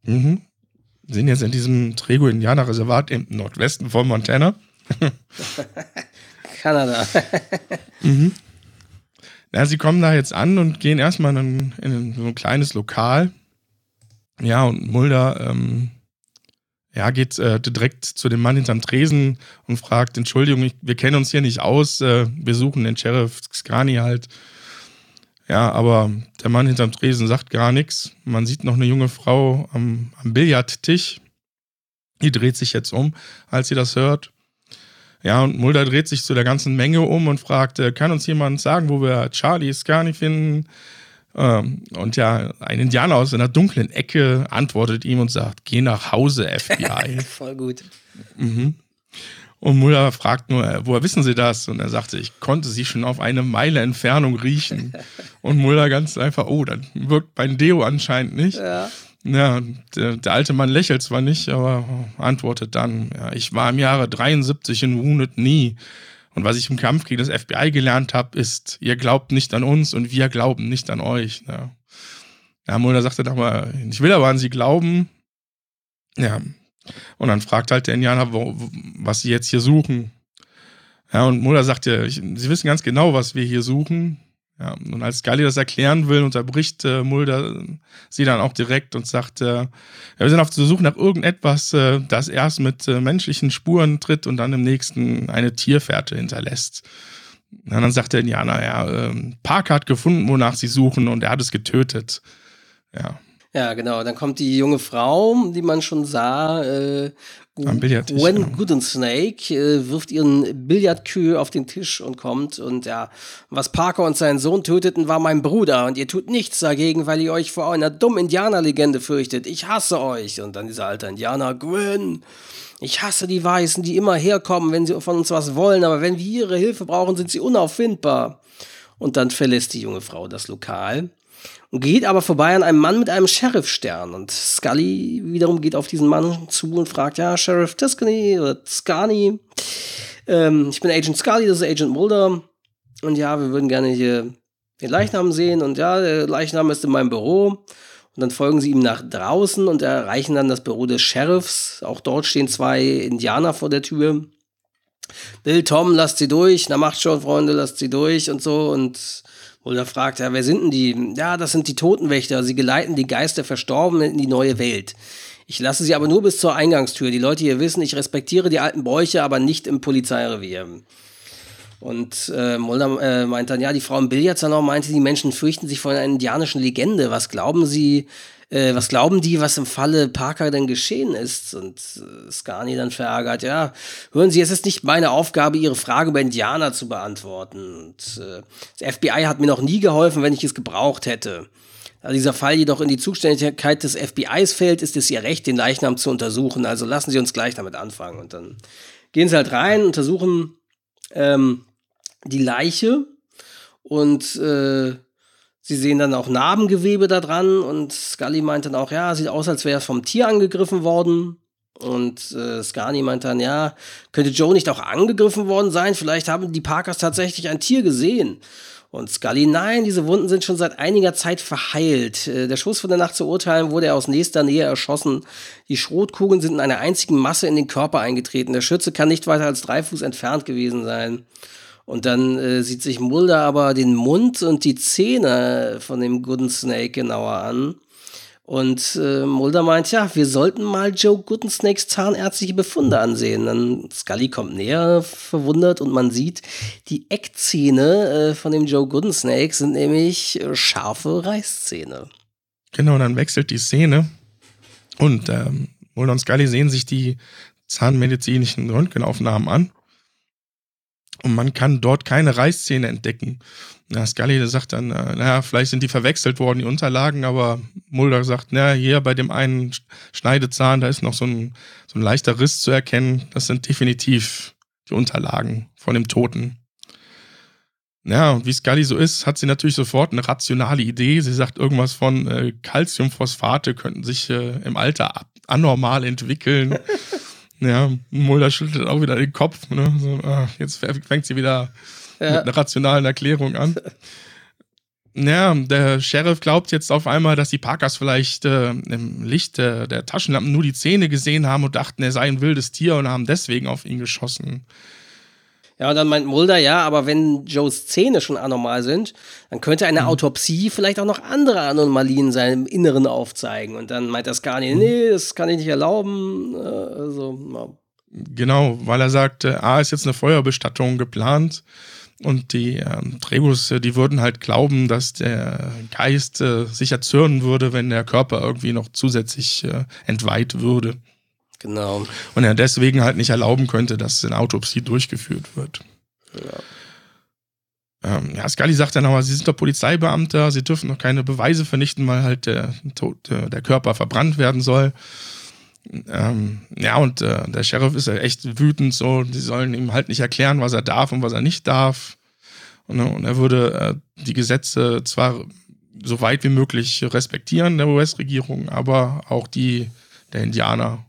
Mhm. Sind jetzt in diesem Trego-Indianerreservat im Nordwesten von Montana. Kanada. mhm. Ja, sie kommen da jetzt an und gehen erstmal in, in so ein kleines Lokal. Ja, und Mulder ähm, ja, geht äh, direkt zu dem Mann hinterm Tresen und fragt: Entschuldigung, ich, wir kennen uns hier nicht aus, äh, wir suchen den Sheriff Skani halt. Ja, aber der Mann hinterm Tresen sagt gar nichts. Man sieht noch eine junge Frau am, am Billardtisch. Die dreht sich jetzt um, als sie das hört. Ja, und Mulder dreht sich zu der ganzen Menge um und fragt, äh, kann uns jemand sagen, wo wir Charlie Scani finden? Ähm, und ja, ein Indianer aus einer dunklen Ecke antwortet ihm und sagt, geh nach Hause, FBI. Voll gut. Mhm. Und Mulder fragt nur, äh, woher wissen Sie das? Und er sagte, ich konnte sie schon auf eine Meile Entfernung riechen. Und Mulder ganz einfach, oh, dann wirkt mein Deo anscheinend nicht. Ja. Ja, der, der, alte Mann lächelt zwar nicht, aber antwortet dann, ja, ich war im Jahre 73 in Wounded Knee. Und was ich im Kampf gegen das FBI gelernt habe, ist, ihr glaubt nicht an uns und wir glauben nicht an euch. Ja, ja Mulder sagte doch mal, ich will aber an sie glauben. Ja, und dann fragt halt der Indianer, wo, was sie jetzt hier suchen. Ja, und Mulder sagt ja, sie wissen ganz genau, was wir hier suchen. Ja, und als Scully das erklären will, unterbricht äh, Mulder sie dann auch direkt und sagt, äh, ja, wir sind auf der Suche nach irgendetwas, äh, das erst mit äh, menschlichen Spuren tritt und dann im nächsten eine Tierfährte hinterlässt. Und dann sagt der Indianer, ja, ähm, Parker hat gefunden, wonach sie suchen und er hat es getötet. Ja. Ja, genau. Dann kommt die junge Frau, die man schon sah, äh, am Billardtisch. Gwen genau. Goodensnake äh, wirft ihren Billardkühl auf den Tisch und kommt und ja, was Parker und seinen Sohn töteten, war mein Bruder und ihr tut nichts dagegen, weil ihr euch vor einer dummen Indianerlegende fürchtet. Ich hasse euch. Und dann dieser alte Indianer, Gwen, ich hasse die Weißen, die immer herkommen, wenn sie von uns was wollen, aber wenn wir ihre Hilfe brauchen, sind sie unauffindbar. Und dann verlässt die junge Frau das Lokal und geht aber vorbei an einem Mann mit einem Sheriff-Stern. Und Scully wiederum geht auf diesen Mann zu und fragt, ja, Sheriff Tuscany oder Scani. Ähm, ich bin Agent Scully, das ist Agent Mulder. Und ja, wir würden gerne hier den Leichnam sehen. Und ja, der Leichnam ist in meinem Büro. Und dann folgen sie ihm nach draußen und erreichen dann das Büro des Sheriffs. Auch dort stehen zwei Indianer vor der Tür. Bill, Tom, lasst sie durch. Na, macht schon, Freunde, lasst sie durch und so. Und oder fragt, ja, wer sind denn die? Ja, das sind die Totenwächter. Sie geleiten die Geister Verstorbenen in die neue Welt. Ich lasse sie aber nur bis zur Eingangstür. Die Leute hier wissen, ich respektiere die alten Bräuche, aber nicht im Polizeirevier. Und äh, Mulder äh, meint dann, ja, die Frau im Billardsalon meinte, die Menschen fürchten sich vor einer indianischen Legende. Was glauben sie, äh, was glauben die, was im Falle Parker denn geschehen ist? Und äh, Scarni dann verärgert, ja, hören Sie, es ist nicht meine Aufgabe, Ihre Frage über Indianer zu beantworten. Und äh, das FBI hat mir noch nie geholfen, wenn ich es gebraucht hätte. Da dieser Fall jedoch in die Zuständigkeit des FBIs fällt, ist es ihr Recht, den Leichnam zu untersuchen. Also lassen Sie uns gleich damit anfangen. Und dann gehen sie halt rein, untersuchen ähm, die Leiche und äh, sie sehen dann auch Narbengewebe da dran und Scully meint dann auch, ja, sieht aus, als wäre er vom Tier angegriffen worden. Und äh, Scarni meint dann, ja, könnte Joe nicht auch angegriffen worden sein? Vielleicht haben die Parkers tatsächlich ein Tier gesehen. Und Scully, nein, diese Wunden sind schon seit einiger Zeit verheilt. Äh, der Schuss von der Nacht zu urteilen wurde er aus nächster Nähe erschossen. Die Schrotkugeln sind in einer einzigen Masse in den Körper eingetreten. Der Schütze kann nicht weiter als drei Fuß entfernt gewesen sein. Und dann äh, sieht sich Mulder aber den Mund und die Zähne von dem Gooden Snake genauer an. Und äh, Mulder meint, ja, wir sollten mal Joe Goodensnakes zahnärztliche Befunde ansehen. Dann Scully kommt näher, verwundert, und man sieht, die Eckzähne äh, von dem Joe Goodensnake sind nämlich äh, scharfe Reißzähne. Genau, dann wechselt die Szene und ähm, Mulder und Scully sehen sich die zahnmedizinischen Röntgenaufnahmen an und man kann dort keine Reißzähne entdecken. Na, Scully sagt dann, äh, naja, vielleicht sind die verwechselt worden, die Unterlagen, aber Mulder sagt, naja, hier bei dem einen Schneidezahn, da ist noch so ein, so ein leichter Riss zu erkennen. Das sind definitiv die Unterlagen von dem Toten. Ja, und wie Scully so ist, hat sie natürlich sofort eine rationale Idee. Sie sagt irgendwas von äh, Calciumphosphate könnten sich äh, im Alter anormal entwickeln. ja, Mulder schüttelt auch wieder den Kopf. Ne? So, ah, jetzt fängt sie wieder ja. mit einer rationalen Erklärung an. Ja, der Sheriff glaubt jetzt auf einmal, dass die Parkers vielleicht äh, im Licht äh, der Taschenlampen nur die Zähne gesehen haben und dachten, er sei ein wildes Tier und haben deswegen auf ihn geschossen. Ja, und dann meint Mulder, ja, aber wenn Joes Zähne schon anormal sind, dann könnte eine mhm. Autopsie vielleicht auch noch andere Anomalien seinem Inneren aufzeigen. Und dann meint das gar nicht, nee, das kann ich nicht erlauben. Äh, also, ja. Genau, weil er sagt, äh, A ist jetzt eine Feuerbestattung geplant und die ähm, Trebus, äh, die würden halt glauben, dass der Geist äh, sich erzürnen würde, wenn der Körper irgendwie noch zusätzlich äh, entweiht würde. Genau. Und er deswegen halt nicht erlauben könnte, dass eine Autopsie durchgeführt wird. Ja. Ähm, ja, Scully sagt dann aber, sie sind doch Polizeibeamter, sie dürfen noch keine Beweise vernichten, weil halt der, der Körper verbrannt werden soll. Ähm, ja, und äh, der Sheriff ist ja echt wütend, so, die sollen ihm halt nicht erklären, was er darf und was er nicht darf. Und, und er würde äh, die Gesetze zwar so weit wie möglich respektieren, der US-Regierung, aber auch die der Indianer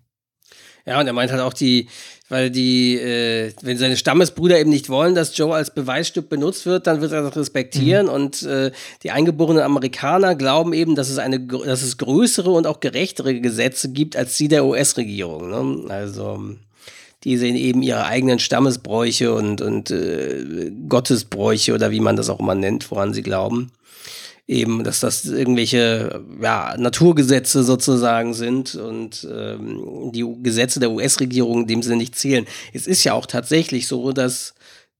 ja, und er meint halt auch die, weil die, äh, wenn seine Stammesbrüder eben nicht wollen, dass Joe als Beweisstück benutzt wird, dann wird er das respektieren. Mhm. Und äh, die eingeborenen Amerikaner glauben eben, dass es eine, dass es größere und auch gerechtere Gesetze gibt als die der US-Regierung. Ne? Also die sehen eben ihre eigenen Stammesbräuche und, und äh, Gottesbräuche oder wie man das auch immer nennt, woran sie glauben eben, dass das irgendwelche ja, Naturgesetze sozusagen sind und ähm, die Gesetze der US-Regierung in dem Sinne nicht zählen. Es ist ja auch tatsächlich so, dass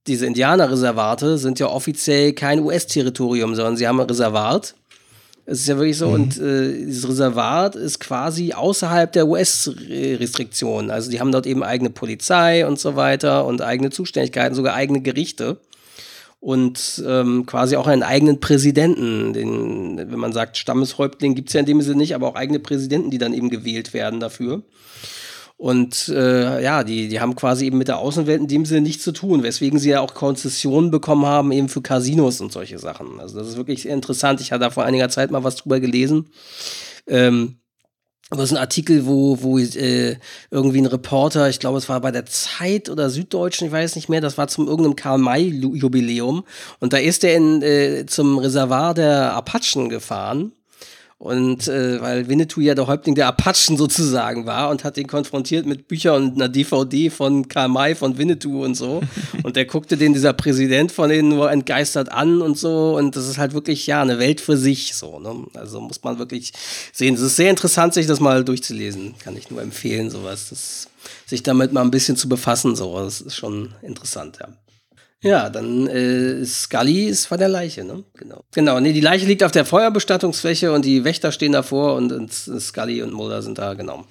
diese Indianerreservate sind ja offiziell kein US-Territorium, sondern sie haben ein Reservat. Es ist ja wirklich so, mhm. und äh, dieses Reservat ist quasi außerhalb der US-Restriktionen. Also die haben dort eben eigene Polizei und so weiter und eigene Zuständigkeiten, sogar eigene Gerichte und ähm, quasi auch einen eigenen Präsidenten. Den, wenn man sagt Stammeshäuptling, gibt es ja in dem Sinne nicht, aber auch eigene Präsidenten, die dann eben gewählt werden dafür. Und äh, ja, die, die haben quasi eben mit der Außenwelt in dem Sinne nichts zu tun, weswegen sie ja auch Konzessionen bekommen haben, eben für Casinos und solche Sachen. Also das ist wirklich sehr interessant. Ich hatte da vor einiger Zeit mal was drüber gelesen. Ähm, aber es ist ein Artikel, wo, wo äh, irgendwie ein Reporter, ich glaube, es war bei der Zeit oder Süddeutschen, ich weiß nicht mehr, das war zum irgendeinem Karl-May-Jubiläum. Und da ist er in, äh, zum Reservoir der Apachen gefahren und äh, weil Winnetou ja der Häuptling der Apachen sozusagen war und hat ihn konfrontiert mit Büchern und einer DVD von Karl May von Winnetou und so. und der guckte den dieser Präsident von denen nur entgeistert an und so. Und das ist halt wirklich, ja, eine Welt für sich so. Ne? Also muss man wirklich sehen. Es ist sehr interessant, sich das mal durchzulesen. Kann ich nur empfehlen, sowas. Das, sich damit mal ein bisschen zu befassen, so. Das ist schon interessant, ja. Ja, dann äh, Scully ist vor der Leiche, ne? Genau. Genau, nee, die Leiche liegt auf der Feuerbestattungsfläche und die Wächter stehen davor und, und Scully und Mulder sind da, genau.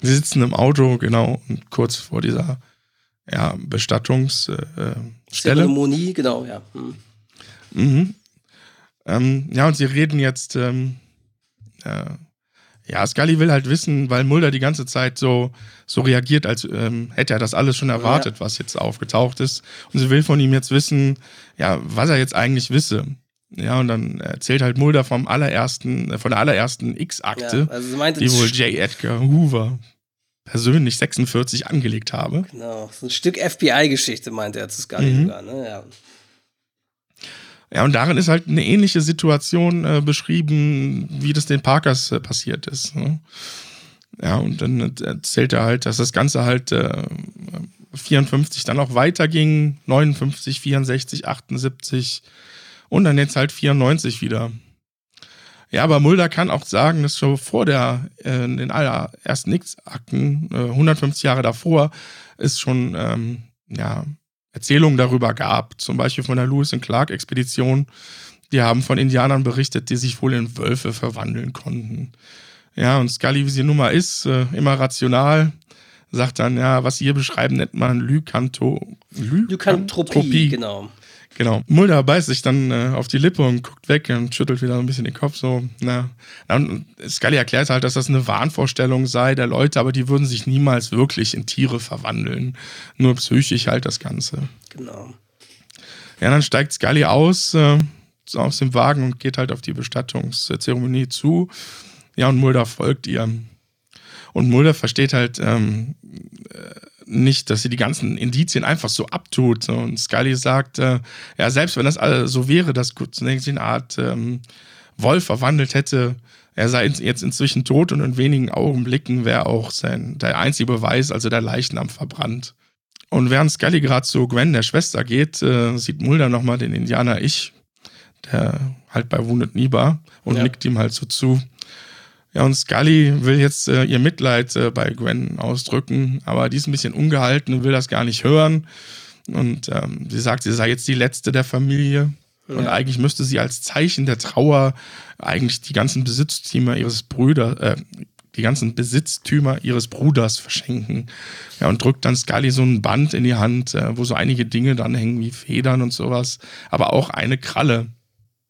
Sie sitzen im Auto, genau, und kurz vor dieser ja, Bestattungsstelle. Äh, Zeremonie, genau, ja. Hm. Mhm. Ähm, ja, und sie reden jetzt, ähm, äh, ja, Scully will halt wissen, weil Mulder die ganze Zeit so, so reagiert, als ähm, hätte er das alles schon erwartet, ja. was jetzt aufgetaucht ist. Und sie will von ihm jetzt wissen, ja, was er jetzt eigentlich wisse. Ja, und dann erzählt halt Mulder vom allerersten, äh, von der allerersten X-Akte, ja, also die wohl J. Edgar Hoover persönlich 46 angelegt habe. Genau, so ein Stück FBI-Geschichte, meinte er zu Scully mhm. sogar, ne? Ja. Ja, und darin ist halt eine ähnliche Situation äh, beschrieben, wie das den Parkers äh, passiert ist. Ne? Ja, und dann erzählt er halt, dass das Ganze halt äh, 54 dann auch weiterging, 59, 64, 78 und dann jetzt halt 94 wieder. Ja, aber Mulder kann auch sagen, dass schon vor der, äh, den allerersten X-Akten, äh, 150 Jahre davor, ist schon, ähm, ja, Erzählungen darüber gab, zum Beispiel von der Lewis und Clark Expedition. Die haben von Indianern berichtet, die sich wohl in Wölfe verwandeln konnten. Ja, und Scully, wie sie nun mal ist, äh, immer rational, sagt dann, ja, was sie hier beschreiben, nennt man Lykanto, Lykantropie, genau. Genau. Mulder beißt sich dann äh, auf die Lippe und guckt weg und schüttelt wieder ein bisschen den Kopf so. Na. Und Scully erklärt halt, dass das eine Wahnvorstellung sei der Leute, aber die würden sich niemals wirklich in Tiere verwandeln. Nur psychisch halt das Ganze. Genau. Ja, dann steigt Scully aus, äh, aus dem Wagen und geht halt auf die Bestattungszeremonie zu. Ja, und Mulder folgt ihr. Und Mulder versteht halt, ähm, äh, nicht, dass sie die ganzen Indizien einfach so abtut. Und Scully sagt, äh, ja, selbst wenn das alles so wäre, dass zunächst in eine Art ähm, Wolf verwandelt hätte, er sei jetzt inzwischen tot und in wenigen Augenblicken wäre auch sein, der einzige Beweis, also der Leichnam verbrannt. Und während Scully gerade zu Gwen, der Schwester, geht, äh, sieht Mulder nochmal den Indianer Ich, der halt bei Wounded war, und ja. nickt ihm halt so zu. Ja, und Scully will jetzt äh, ihr Mitleid äh, bei Gwen ausdrücken, aber die ist ein bisschen ungehalten und will das gar nicht hören. Und ähm, sie sagt, sie sei jetzt die letzte der Familie. Ja. Und eigentlich müsste sie als Zeichen der Trauer eigentlich die ganzen Besitztümer ihres Brüders, äh, die ganzen Besitztümer ihres Bruders verschenken. Ja, und drückt dann Scully so ein Band in die Hand, äh, wo so einige Dinge dann hängen wie Federn und sowas, aber auch eine Kralle.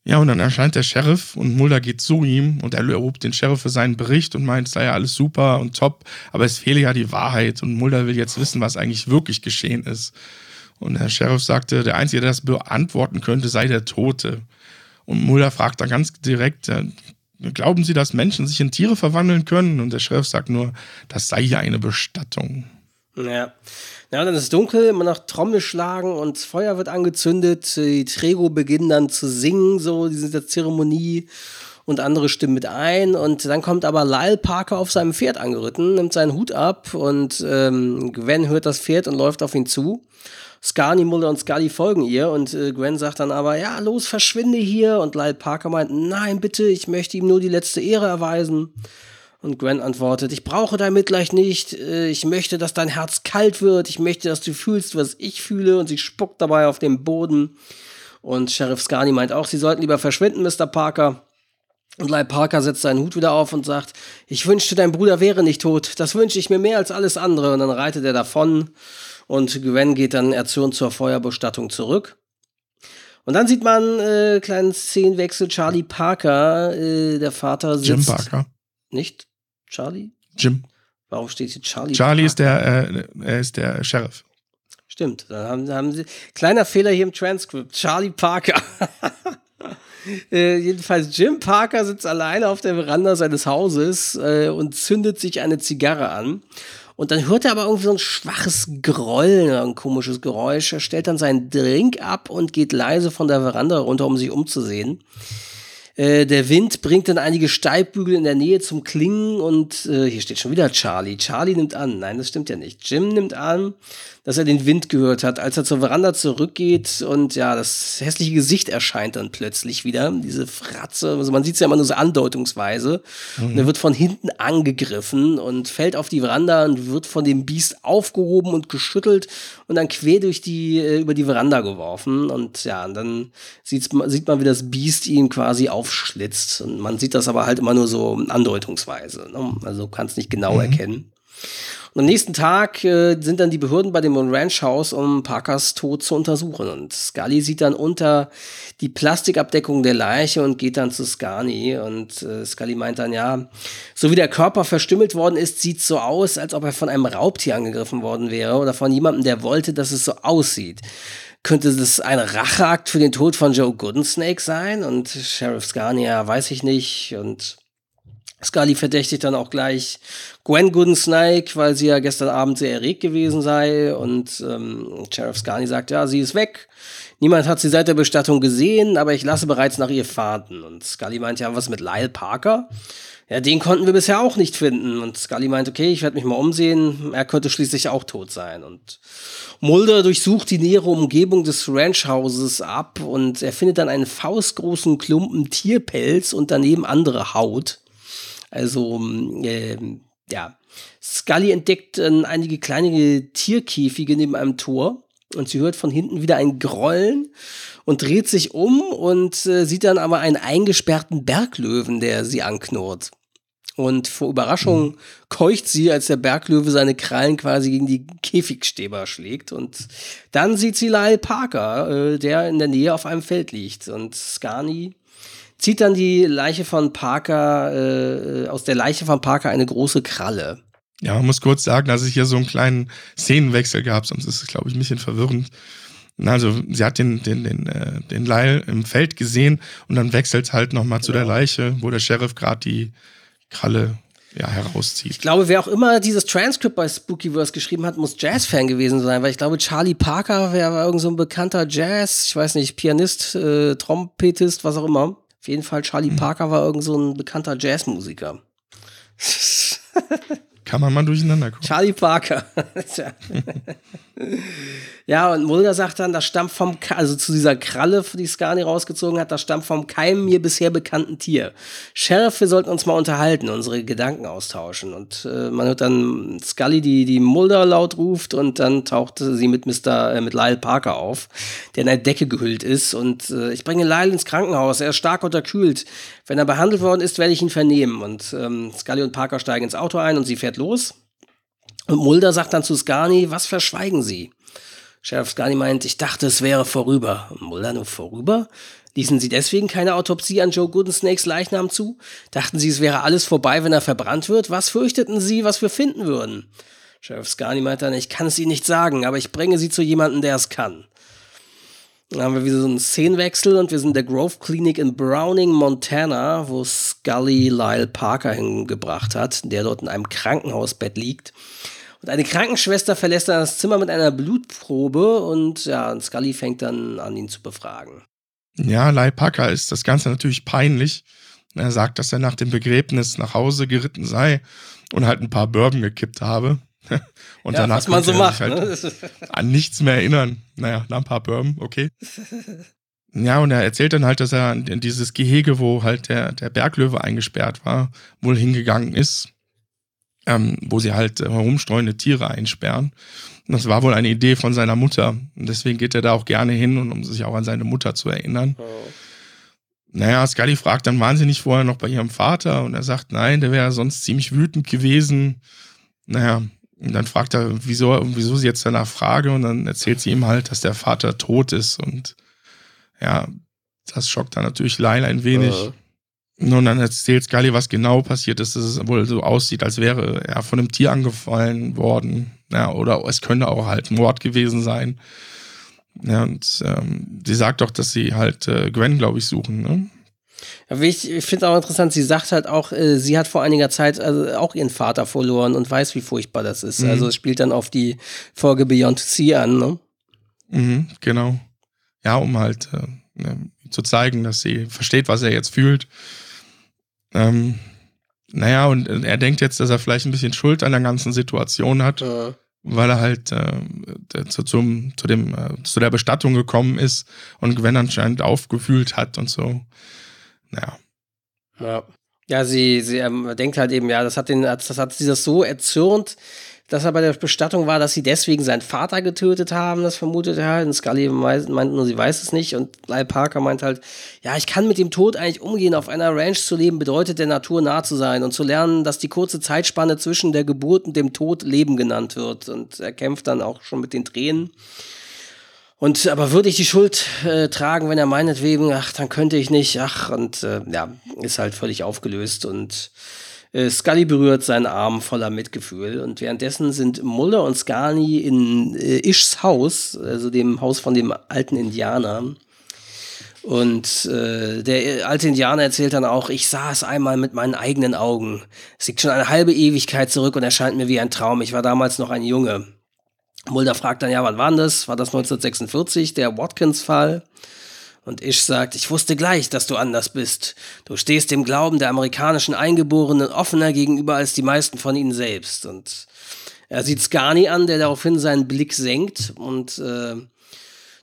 Ja, und dann erscheint der Sheriff und Mulder geht zu ihm und er lobt den Sheriff für seinen Bericht und meint, es sei ja alles super und top, aber es fehle ja die Wahrheit und Mulder will jetzt wissen, was eigentlich wirklich geschehen ist. Und der Sheriff sagte, der Einzige, der das beantworten könnte, sei der Tote. Und Mulder fragt dann ganz direkt, äh, glauben Sie, dass Menschen sich in Tiere verwandeln können? Und der Sheriff sagt nur, das sei ja eine Bestattung. Ja. Ja, dann ist es dunkel, immer noch Trommel schlagen und das Feuer wird angezündet. Die Trego beginnen dann zu singen, so diese Zeremonie und andere stimmen mit ein. Und dann kommt aber Lyle Parker auf seinem Pferd angeritten, nimmt seinen Hut ab und ähm, Gwen hört das Pferd und läuft auf ihn zu. Scarny, Mulder und Scully folgen ihr und äh, Gwen sagt dann aber, ja, los, verschwinde hier. Und Lyle Parker meint, nein, bitte, ich möchte ihm nur die letzte Ehre erweisen. Und Gwen antwortet, ich brauche dein Mitleid nicht, äh, ich möchte, dass dein Herz kalt wird, ich möchte, dass du fühlst, was ich fühle, und sie spuckt dabei auf den Boden. Und Sheriff Scarni meint auch, sie sollten lieber verschwinden, Mr. Parker. Und Lyle Parker setzt seinen Hut wieder auf und sagt, ich wünschte, dein Bruder wäre nicht tot, das wünsche ich mir mehr als alles andere. Und dann reitet er davon und Gwen geht dann erzürnt zur Feuerbestattung zurück. Und dann sieht man äh, kleinen Szenenwechsel, Charlie Parker, äh, der Vater sitzt... Jim Parker. Nicht? Charlie? Jim. Warum steht hier Charlie? Charlie ist der, äh, ist der Sheriff. Stimmt, dann haben, haben sie. Kleiner Fehler hier im Transkript. Charlie Parker. äh, jedenfalls, Jim Parker sitzt alleine auf der Veranda seines Hauses äh, und zündet sich eine Zigarre an. Und dann hört er aber irgendwie so ein schwaches Grollen, ein komisches Geräusch. Er stellt dann seinen Drink ab und geht leise von der Veranda runter, um sich umzusehen. Äh, der Wind bringt dann einige Steigbügel in der Nähe zum Klingen und äh, hier steht schon wieder Charlie. Charlie nimmt an. Nein, das stimmt ja nicht. Jim nimmt an, dass er den Wind gehört hat, als er zur Veranda zurückgeht und ja, das hässliche Gesicht erscheint dann plötzlich wieder, diese Fratze, also man sieht es ja immer nur so andeutungsweise mhm. und er wird von hinten angegriffen und fällt auf die Veranda und wird von dem Biest aufgehoben und geschüttelt und dann quer durch die, äh, über die Veranda geworfen und ja, und dann sieht man, wie das Biest ihn quasi aufschlitzt und man sieht das aber halt immer nur so andeutungsweise, ne? also kann es nicht genau mhm. erkennen. Und am nächsten Tag äh, sind dann die Behörden bei dem Ranch House, um Parkers Tod zu untersuchen. Und Scully sieht dann unter die Plastikabdeckung der Leiche und geht dann zu Scarni. Und äh, Scully meint dann, ja, so wie der Körper verstümmelt worden ist, sieht so aus, als ob er von einem Raubtier angegriffen worden wäre oder von jemandem, der wollte, dass es so aussieht. Könnte das ein Racheakt für den Tod von Joe Goodensnake sein? Und Sheriff Scarni, ja, weiß ich nicht. Und Scully verdächtigt dann auch gleich Gwen Goodensnake, weil sie ja gestern Abend sehr erregt gewesen sei. Und ähm, Sheriff Scully sagt, ja, sie ist weg. Niemand hat sie seit der Bestattung gesehen, aber ich lasse bereits nach ihr fahrten. Und Scully meint, ja, was mit Lyle Parker? Ja, den konnten wir bisher auch nicht finden. Und Scully meint, okay, ich werde mich mal umsehen. Er könnte schließlich auch tot sein. Und Mulder durchsucht die nähere Umgebung des Ranchhauses ab und er findet dann einen faustgroßen Klumpen Tierpelz und daneben andere Haut. Also, äh, ja. Scully entdeckt äh, einige kleine Tierkäfige neben einem Tor und sie hört von hinten wieder ein Grollen und dreht sich um und äh, sieht dann aber einen eingesperrten Berglöwen, der sie anknurrt. Und vor Überraschung mhm. keucht sie, als der Berglöwe seine Krallen quasi gegen die Käfigstäber schlägt. Und dann sieht sie Lyle Parker, äh, der in der Nähe auf einem Feld liegt. Und Scarni zieht dann die Leiche von Parker, äh, aus der Leiche von Parker eine große Kralle. Ja, man muss kurz sagen, dass es hier so einen kleinen Szenenwechsel gab, sonst ist es, glaube ich, ein bisschen verwirrend. Also, sie hat den, den, den, äh, den Lyle im Feld gesehen und dann wechselt es halt nochmal zu der genau. Leiche, wo der Sheriff gerade die Kralle ja, herauszieht. Ich glaube, wer auch immer dieses Transkript bei Spookyverse geschrieben hat, muss Jazz-Fan gewesen sein, weil ich glaube, Charlie Parker wäre irgend so ein bekannter Jazz, ich weiß nicht, Pianist, äh, Trompetist, was auch immer. Auf jeden Fall, Charlie hm. Parker war irgend so ein bekannter Jazzmusiker. Kann man mal durcheinander gucken. Charlie Parker. Ja, und Mulder sagt dann, das stammt vom, also zu dieser Kralle, die Scarni rausgezogen hat, das stammt vom keinem mir bisher bekannten Tier. Sheriff, wir sollten uns mal unterhalten, unsere Gedanken austauschen. Und äh, man hört dann Scully, die, die Mulder laut ruft und dann taucht sie mit Mr., äh, mit Lyle Parker auf, der in eine Decke gehüllt ist. Und äh, ich bringe Lyle ins Krankenhaus, er ist stark unterkühlt. Wenn er behandelt worden ist, werde ich ihn vernehmen. Und ähm, Scully und Parker steigen ins Auto ein und sie fährt los. Und Mulder sagt dann zu Scarni, was verschweigen Sie? Sheriff Scully meint, ich dachte, es wäre vorüber. Mulder nur vorüber? Ließen Sie deswegen keine Autopsie an Joe Goodensnakes Leichnam zu? Dachten Sie, es wäre alles vorbei, wenn er verbrannt wird? Was fürchteten Sie, was wir finden würden? Sheriff Scully meint dann, ich kann es Ihnen nicht sagen, aber ich bringe Sie zu jemandem, der es kann. Dann haben wir wieder so einen Szenenwechsel und wir sind in der Grove Clinic in Browning, Montana, wo Scully Lyle Parker hingebracht hat, der dort in einem Krankenhausbett liegt. Und eine Krankenschwester verlässt dann das Zimmer mit einer Blutprobe und ja, und Scully fängt dann an, ihn zu befragen. Ja, Lyle Parker ist das Ganze natürlich peinlich. Er sagt, dass er nach dem Begräbnis nach Hause geritten sei und halt ein paar Bourbon gekippt habe. Und ja, danach was man so macht, halt ne? an nichts mehr erinnern. Naja, nach ein paar okay. Ja, und er erzählt dann halt, dass er in dieses Gehege, wo halt der, der Berglöwe eingesperrt war, wohl hingegangen ist ähm, wo sie halt äh, herumstreuende Tiere einsperren. Und das war wohl eine Idee von seiner Mutter. Und deswegen geht er da auch gerne hin, und um sich auch an seine Mutter zu erinnern. Oh. Naja, Scully fragt dann, waren sie nicht vorher noch bei ihrem Vater? Und er sagt, nein, der wäre sonst ziemlich wütend gewesen. Naja, und dann fragt er, wieso, wieso sie jetzt danach frage. Und dann erzählt sie ihm halt, dass der Vater tot ist. Und ja, das schockt dann natürlich Lyle ein wenig. Uh. Und dann erzählt Scully, was genau passiert ist, dass es wohl so aussieht, als wäre er von einem Tier angefallen worden. Ja, oder es könnte auch halt Mord gewesen sein. Ja, und ähm, sie sagt doch, dass sie halt äh, Gwen, glaube ich, suchen. Ne? Ich, ich finde auch interessant, sie sagt halt auch, äh, sie hat vor einiger Zeit also auch ihren Vater verloren und weiß, wie furchtbar das ist. Mhm. Also es spielt dann auf die Folge Beyond Sea an, ne? Mhm, genau. Ja, um halt äh, ne, zu zeigen, dass sie versteht, was er jetzt fühlt. Ähm, naja, und er denkt jetzt, dass er vielleicht ein bisschen Schuld an der ganzen Situation hat, ja. weil er halt äh, zu, zum, zu, dem, äh, zu der Bestattung gekommen ist und Gwen anscheinend aufgefühlt hat und so. Naja. Ja. Ja, sie, sie ähm, denkt halt eben, ja, das hat den, das hat sie das so erzürnt, dass er bei der Bestattung war, dass sie deswegen seinen Vater getötet haben, das vermutet er halt. Und Scully meint nur, sie weiß es nicht. Und Lyle Parker meint halt, ja, ich kann mit dem Tod eigentlich umgehen. Auf einer Ranch zu leben bedeutet der Natur nah zu sein und zu lernen, dass die kurze Zeitspanne zwischen der Geburt und dem Tod Leben genannt wird. Und er kämpft dann auch schon mit den Tränen. Und aber würde ich die Schuld äh, tragen, wenn er meinetwegen, ach, dann könnte ich nicht, ach, und äh, ja, ist halt völlig aufgelöst und äh, Scully berührt seinen Arm voller Mitgefühl und währenddessen sind Mulder und Scully in äh, Ishs Haus, also dem Haus von dem alten Indianer. Und äh, der alte Indianer erzählt dann auch, ich sah es einmal mit meinen eigenen Augen. Es liegt schon eine halbe Ewigkeit zurück und erscheint mir wie ein Traum. Ich war damals noch ein Junge. Mulder fragt dann, ja, wann war das? War das 1946, der Watkins-Fall? Und Ish sagt, ich wusste gleich, dass du anders bist. Du stehst dem Glauben der amerikanischen Eingeborenen offener gegenüber als die meisten von ihnen selbst. Und er sieht Scarni an, der daraufhin seinen Blick senkt und äh,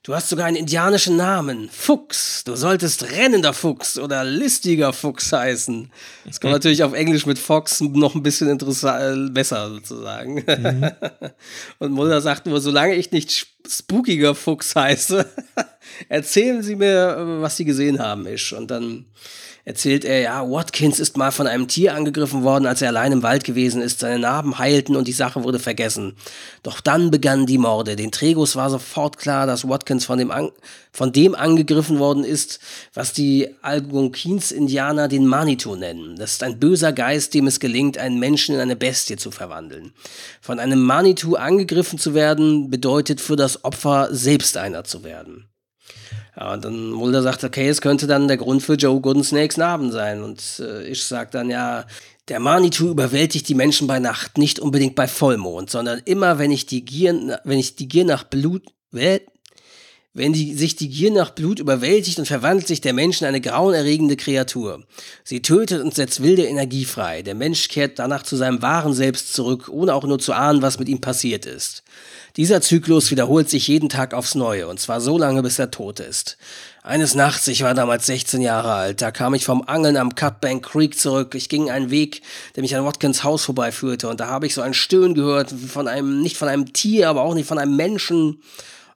Du hast sogar einen indianischen Namen. Fuchs. Du solltest rennender Fuchs oder listiger Fuchs heißen. Das kommt natürlich auf Englisch mit Fox noch ein bisschen interessant, äh, besser sozusagen. Mhm. Und Mulder sagt nur, solange ich nicht spookiger Fuchs heiße, erzählen Sie mir, äh, was Sie gesehen haben, Isch. Und dann erzählt er, ja, Watkins ist mal von einem Tier angegriffen worden, als er allein im Wald gewesen ist. Seine Narben heilten und die Sache wurde vergessen. Doch dann begannen die Morde. Den Tregos war sofort klar, dass Watkins von dem, an von dem angegriffen worden ist, was die Algonquins-Indianer den Manitou nennen. Das ist ein böser Geist, dem es gelingt, einen Menschen in eine Bestie zu verwandeln. Von einem Manitou angegriffen zu werden, bedeutet für das Opfer selbst einer zu werden. Ja, und dann Mulder sagt, okay, es könnte dann der Grund für Joe Gooden Snakes Narben sein. Und äh, ich sag dann, ja, der Manitou überwältigt die Menschen bei Nacht, nicht unbedingt bei Vollmond, sondern immer, wenn ich die Gier, wenn ich die Gier nach Blut, wenn die, sich die Gier nach Blut überwältigt und verwandelt sich der Mensch in eine grauenerregende Kreatur. Sie tötet und setzt wilde Energie frei. Der Mensch kehrt danach zu seinem wahren Selbst zurück, ohne auch nur zu ahnen, was mit ihm passiert ist. Dieser Zyklus wiederholt sich jeden Tag aufs Neue, und zwar so lange, bis er tot ist. Eines Nachts, ich war damals 16 Jahre alt, da kam ich vom Angeln am Cutbank Creek zurück. Ich ging einen Weg, der mich an Watkins Haus vorbeiführte, und da habe ich so ein Stöhnen gehört, von einem, nicht von einem Tier, aber auch nicht von einem Menschen.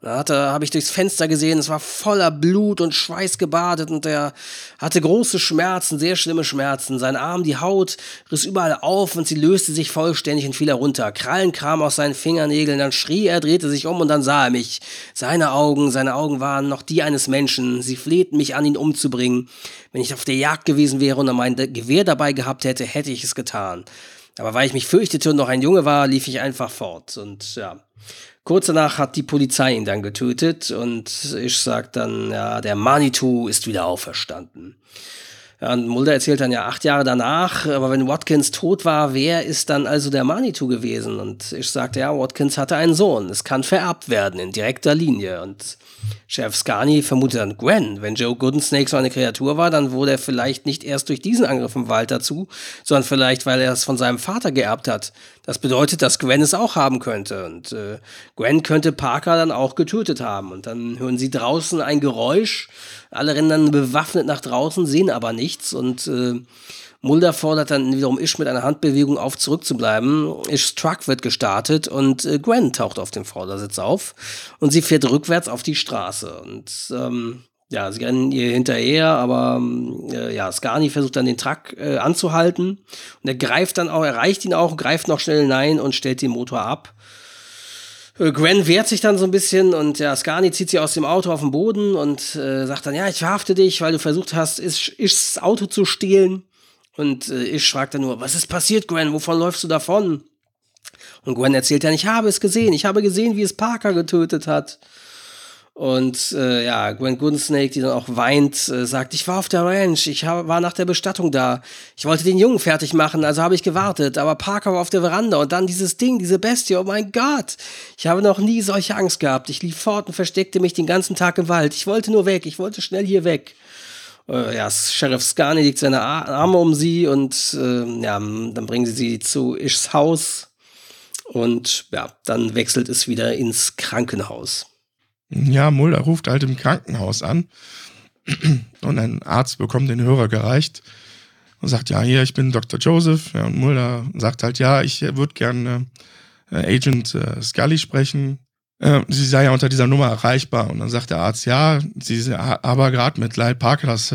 Da hatte, habe ich durchs Fenster gesehen, es war voller Blut und Schweiß gebadet und er hatte große Schmerzen, sehr schlimme Schmerzen. Sein Arm, die Haut riss überall auf und sie löste sich vollständig und fiel herunter. Krallen kamen aus seinen Fingernägeln, dann schrie er, drehte sich um und dann sah er mich. Seine Augen, seine Augen waren noch die eines Menschen. Sie flehten mich an, ihn umzubringen. Wenn ich auf der Jagd gewesen wäre und er mein Gewehr dabei gehabt hätte, hätte ich es getan. Aber weil ich mich fürchtete und noch ein Junge war, lief ich einfach fort. Und ja, Kurz danach hat die Polizei ihn dann getötet und ich sag dann, ja, der Manitou ist wieder auferstanden. Ja, und Mulder erzählt dann ja acht Jahre danach, aber wenn Watkins tot war, wer ist dann also der Manitou gewesen? Und ich sagte, ja, Watkins hatte einen Sohn. Es kann vererbt werden in direkter Linie. Und Sheriff Scarni vermutet dann Gwen. Wenn Joe Goodensnake so eine Kreatur war, dann wurde er vielleicht nicht erst durch diesen Angriff im Wald dazu, sondern vielleicht, weil er es von seinem Vater geerbt hat. Das bedeutet, dass Gwen es auch haben könnte. Und äh, Gwen könnte Parker dann auch getötet haben. Und dann hören sie draußen ein Geräusch. Alle rennen dann bewaffnet nach draußen, sehen aber nichts. Und äh, Mulder fordert dann wiederum Ish mit einer Handbewegung auf, zurückzubleiben. Ishs Truck wird gestartet und äh, Gwen taucht auf dem Vordersitz auf. Und sie fährt rückwärts auf die Straße. Und ähm, ja, sie rennen ihr hinterher, aber äh, ja, Scarni versucht dann den Truck äh, anzuhalten und er greift dann auch, erreicht ihn auch, greift noch schnell hinein und stellt den Motor ab. Äh, Gwen wehrt sich dann so ein bisschen und ja, Scarni zieht sie aus dem Auto auf den Boden und äh, sagt dann, ja, ich verhafte dich, weil du versucht hast, das Auto zu stehlen. Und äh, ich fragt dann nur, was ist passiert, Gwen? Wovon läufst du davon? Und Gwen erzählt dann, ich habe es gesehen, ich habe gesehen, wie es Parker getötet hat. Und äh, ja, Gwen Goodsnake, die dann auch weint, äh, sagt, ich war auf der Ranch, ich hab, war nach der Bestattung da. Ich wollte den Jungen fertig machen, also habe ich gewartet. Aber Parker war auf der Veranda und dann dieses Ding, diese Bestie, oh mein Gott. Ich habe noch nie solche Angst gehabt. Ich lief fort und versteckte mich den ganzen Tag im Wald. Ich wollte nur weg, ich wollte schnell hier weg. Äh, ja, Sheriff Scarni legt seine Arme um sie und äh, ja, dann bringen sie sie zu Ishs Haus. Und ja, dann wechselt es wieder ins Krankenhaus. Ja, Mulder ruft halt im Krankenhaus an und ein Arzt bekommt den Hörer gereicht und sagt, ja, hier, ich bin Dr. Joseph. Ja, und Mulder sagt halt, ja, ich würde gerne äh, Agent äh, Scully sprechen. Äh, sie sei ja unter dieser Nummer erreichbar. Und dann sagt der Arzt, ja, sie sei aber gerade mit Lyle Parker das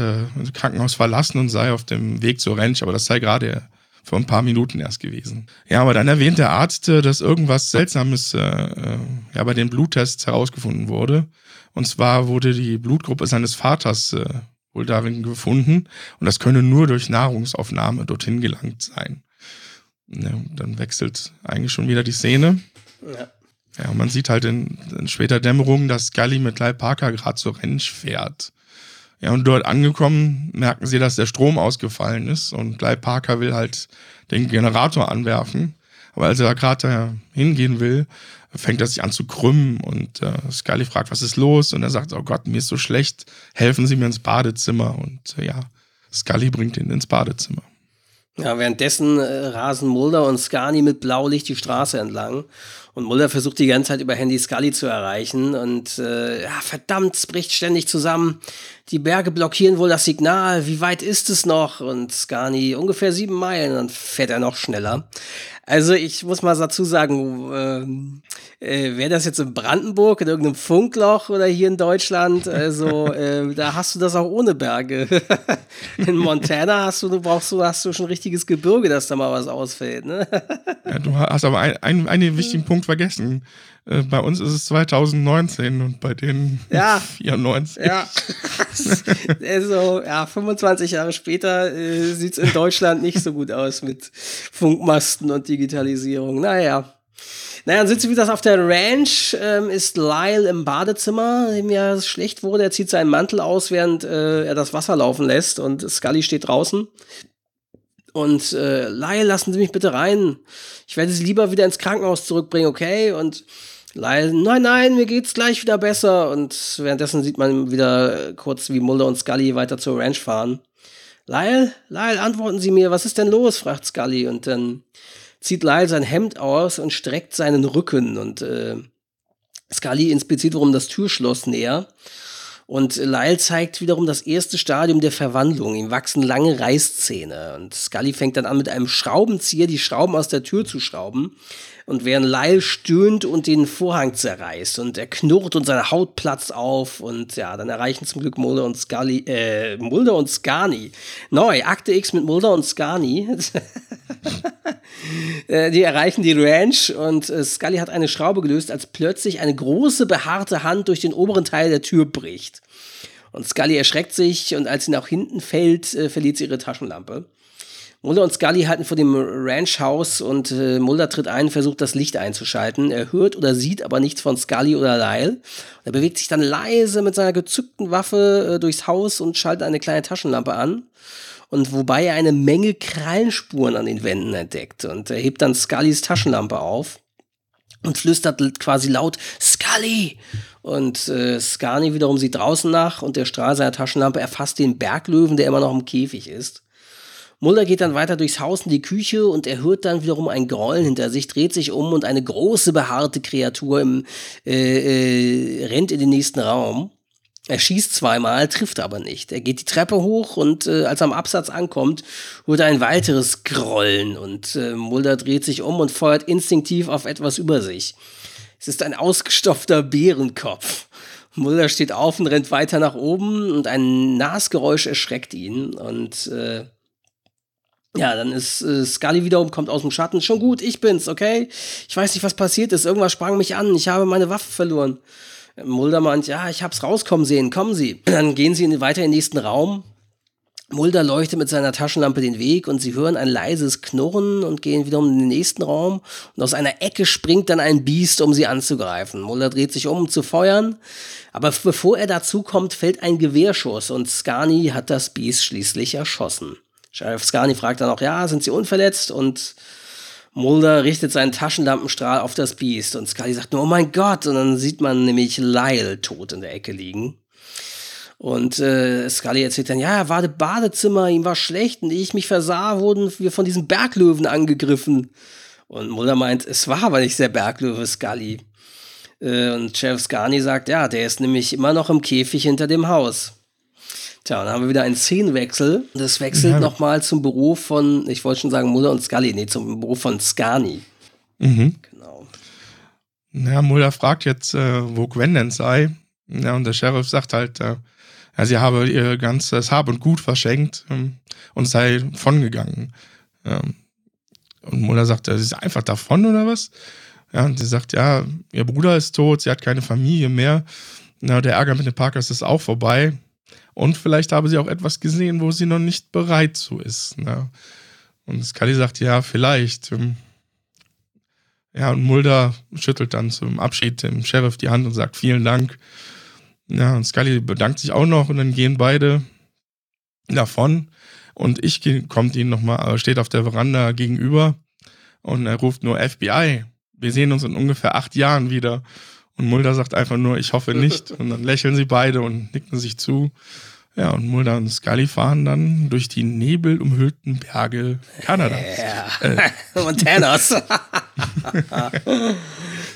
Krankenhaus verlassen und sei auf dem Weg zur Ranch, aber das sei gerade vor ein paar Minuten erst gewesen. Ja, aber dann erwähnt der Arzt, äh, dass irgendwas Seltsames äh, äh, ja, bei den Bluttests herausgefunden wurde. Und zwar wurde die Blutgruppe seines Vaters äh, wohl darin gefunden. Und das könne nur durch Nahrungsaufnahme dorthin gelangt sein. Ja, dann wechselt eigentlich schon wieder die Szene. Ja. Ja, und man sieht halt in, in später Dämmerung, dass Scully mit Lyle Parker gerade zur Ranch fährt. Ja, und dort angekommen merken sie, dass der Strom ausgefallen ist und Guy Parker will halt den Generator anwerfen. Aber als er da gerade hingehen will, fängt er sich an zu krümmen und äh, Scully fragt, was ist los? Und er sagt, oh Gott, mir ist so schlecht, helfen Sie mir ins Badezimmer. Und äh, ja, Scully bringt ihn ins Badezimmer. Ja, währenddessen äh, rasen Mulder und Scarni mit Blaulicht die Straße entlang. Und Mulder versucht die ganze Zeit über Handy Scully zu erreichen. Und äh, ja, verdammt, es bricht ständig zusammen. Die Berge blockieren wohl das Signal. Wie weit ist es noch? Und Scarni ungefähr sieben Meilen. Dann fährt er noch schneller. Also ich muss mal dazu sagen, äh, äh, wäre das jetzt in Brandenburg, in irgendeinem Funkloch oder hier in Deutschland, also äh, da hast du das auch ohne Berge. in Montana hast du, du brauchst du, hast du schon richtiges Gebirge, dass da mal was ausfällt. Ne? ja, du hast aber ein, ein, einen wichtigen Punkt vergessen. Äh, bei uns ist es 2019 und bei denen ja. 94. Ja. also, ja, 25 Jahre später äh, sieht es in Deutschland nicht so gut aus mit Funkmasten und Digitalisierung. Naja. Naja, dann sitzen wir das auf der Ranch, ähm, ist Lyle im Badezimmer, dem ja schlecht wurde. Er zieht seinen Mantel aus, während äh, er das Wasser laufen lässt und Scully steht draußen. Und äh, Lyle, lassen Sie mich bitte rein. Ich werde Sie lieber wieder ins Krankenhaus zurückbringen, okay? Und Lyle, nein, nein, mir geht's gleich wieder besser. Und währenddessen sieht man wieder kurz, wie Mulder und Scully weiter zur Ranch fahren. Lyle, Lyle, antworten Sie mir, was ist denn los? fragt Scully. Und dann zieht Lyle sein Hemd aus und streckt seinen Rücken. Und äh, Scully inspiziert wiederum das Türschloss näher. Und Lyle zeigt wiederum das erste Stadium der Verwandlung. Ihm wachsen lange Reißzähne. Und Scully fängt dann an, mit einem Schraubenzieher die Schrauben aus der Tür zu schrauben. Und während Lyle stöhnt und den Vorhang zerreißt und er knurrt und seine Haut platzt auf und ja, dann erreichen zum Glück Mulder und Scully, äh, Mulder und Scarni. Neu, Akte X mit Mulder und Scarni. Äh, die erreichen die Ranch und äh, Scully hat eine Schraube gelöst, als plötzlich eine große behaarte Hand durch den oberen Teil der Tür bricht. Und Scully erschreckt sich und als sie nach hinten fällt, äh, verliert sie ihre Taschenlampe. Mulder und Scully halten vor dem Ranchhaus und äh, Mulder tritt ein, versucht das Licht einzuschalten. Er hört oder sieht aber nichts von Scully oder Lyle. Er bewegt sich dann leise mit seiner gezückten Waffe äh, durchs Haus und schaltet eine kleine Taschenlampe an. Und wobei er eine Menge Krallenspuren an den Wänden entdeckt. Und er hebt dann Scullys Taschenlampe auf und flüstert quasi laut Scully. Und äh, Scarni wiederum sieht draußen nach und der Strahl seiner Taschenlampe erfasst den Berglöwen, der immer noch im Käfig ist. Mulder geht dann weiter durchs Haus in die Küche und er hört dann wiederum ein Grollen hinter sich, dreht sich um und eine große behaarte Kreatur im, äh, äh, rennt in den nächsten Raum. Er schießt zweimal, trifft aber nicht. Er geht die Treppe hoch und äh, als er am Absatz ankommt, hört er ein weiteres Grollen und äh, Mulder dreht sich um und feuert instinktiv auf etwas über sich. Es ist ein ausgestopfter Bärenkopf. Mulder steht auf und rennt weiter nach oben und ein Nasgeräusch erschreckt ihn und äh, ja, dann ist äh, Scully wiederum, kommt aus dem Schatten. Schon gut, ich bin's, okay? Ich weiß nicht, was passiert ist. Irgendwas sprang mich an. Ich habe meine Waffe verloren. Mulder meint, ja, ich hab's rauskommen sehen. Kommen Sie. Dann gehen sie weiter in den nächsten Raum. Mulder leuchtet mit seiner Taschenlampe den Weg und sie hören ein leises Knurren und gehen wiederum in den nächsten Raum. Und aus einer Ecke springt dann ein Biest, um sie anzugreifen. Mulder dreht sich um, um zu feuern. Aber bevor er dazu kommt, fällt ein Gewehrschuss und Scarni hat das Biest schließlich erschossen. Sheriff Scarni fragt dann auch, ja, sind sie unverletzt? Und Mulder richtet seinen Taschenlampenstrahl auf das Biest und Scully sagt nur, oh mein Gott, und dann sieht man nämlich Lyle tot in der Ecke liegen. Und äh, Scully erzählt dann, ja, er war im Badezimmer, ihm war schlecht und ehe ich mich versah, wurden wir von diesen Berglöwen angegriffen. Und Mulder meint, es war aber nicht der Berglöwe Scully. Äh, und Sheriff Scarni sagt, ja, der ist nämlich immer noch im Käfig hinter dem Haus. Tja, dann haben wir wieder einen Szenenwechsel. Das wechselt ja. nochmal zum Büro von, ich wollte schon sagen Mulder und Scully, nee, zum Büro von Scarni. Mhm. Genau. Ja, Mulder fragt jetzt, äh, wo Gwen denn sei. Ja, und der Sheriff sagt halt, äh, ja, sie habe ihr ganzes Hab und Gut verschenkt ähm, und sei davongegangen. Ähm, und Mulder sagt, sie ist einfach davon oder was? Ja, und sie sagt, ja, ihr Bruder ist tot, sie hat keine Familie mehr. Na, der Ärger mit den Parkers ist auch vorbei. Und vielleicht habe sie auch etwas gesehen, wo sie noch nicht bereit zu ist. Ne? Und Scully sagt, ja, vielleicht. Ähm, ja, und Mulder schüttelt dann zum Abschied dem Sheriff die Hand und sagt, vielen Dank. Ja, und Scully bedankt sich auch noch und dann gehen beide davon. Und ich kommt ihnen nochmal, äh, steht auf der Veranda gegenüber und er ruft nur FBI. Wir sehen uns in ungefähr acht Jahren wieder. Und Mulder sagt einfach nur, ich hoffe nicht. Und dann lächeln sie beide und nicken sich zu. Ja, und Mulder und Scully fahren dann durch die nebelumhüllten Berge Kanadas. Ja. Äh. Montanas.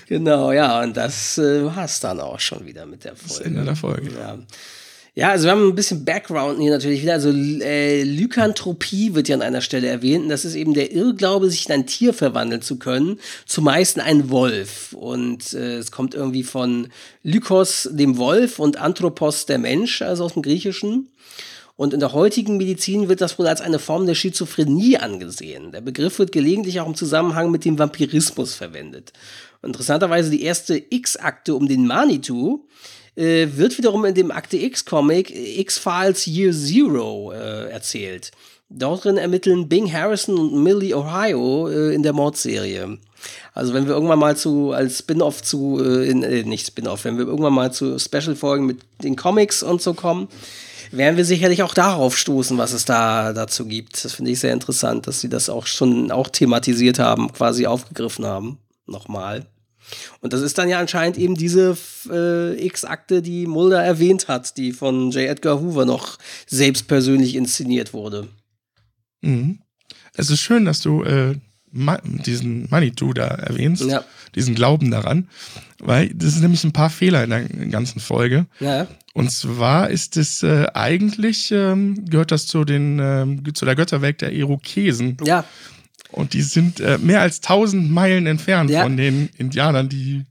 genau, ja, und das äh, war es dann auch schon wieder mit der Folge. Das Ende der Folge. Ja. Ja, also wir haben ein bisschen Background hier natürlich wieder. Also äh, Lykanthropie wird ja an einer Stelle erwähnt. Und das ist eben der Irrglaube, sich in ein Tier verwandeln zu können. Zumeist in einen Wolf. Und äh, es kommt irgendwie von Lykos, dem Wolf, und Anthropos, der Mensch, also aus dem Griechischen. Und in der heutigen Medizin wird das wohl als eine Form der Schizophrenie angesehen. Der Begriff wird gelegentlich auch im Zusammenhang mit dem Vampirismus verwendet. Interessanterweise die erste X-Akte um den Manitou äh, wird wiederum in dem Akte X-Comic X-Files Year Zero äh, erzählt. Drin ermitteln Bing Harrison und Millie Ohio äh, in der Mordserie. Also wenn wir irgendwann mal zu als Spin-off zu äh, in, äh, nicht Spin-off, wenn wir irgendwann mal zu Special-Folgen mit den Comics und so kommen, werden wir sicherlich auch darauf stoßen, was es da dazu gibt. Das finde ich sehr interessant, dass sie das auch schon auch thematisiert haben, quasi aufgegriffen haben. Nochmal. Und das ist dann ja anscheinend eben diese äh, X-Akte, die Mulder erwähnt hat, die von J. Edgar Hoover noch selbst persönlich inszeniert wurde. Mhm. Es ist schön, dass du äh, diesen Manitou da erwähnst, ja. diesen Glauben daran, weil das sind nämlich ein paar Fehler in der ganzen Folge. Ja. Und zwar ist es äh, eigentlich, ähm, gehört das zu, den, äh, zu der Götterwelt der Irokesen. Ja. Und die sind äh, mehr als 1000 Meilen entfernt ja. von den Indianern, die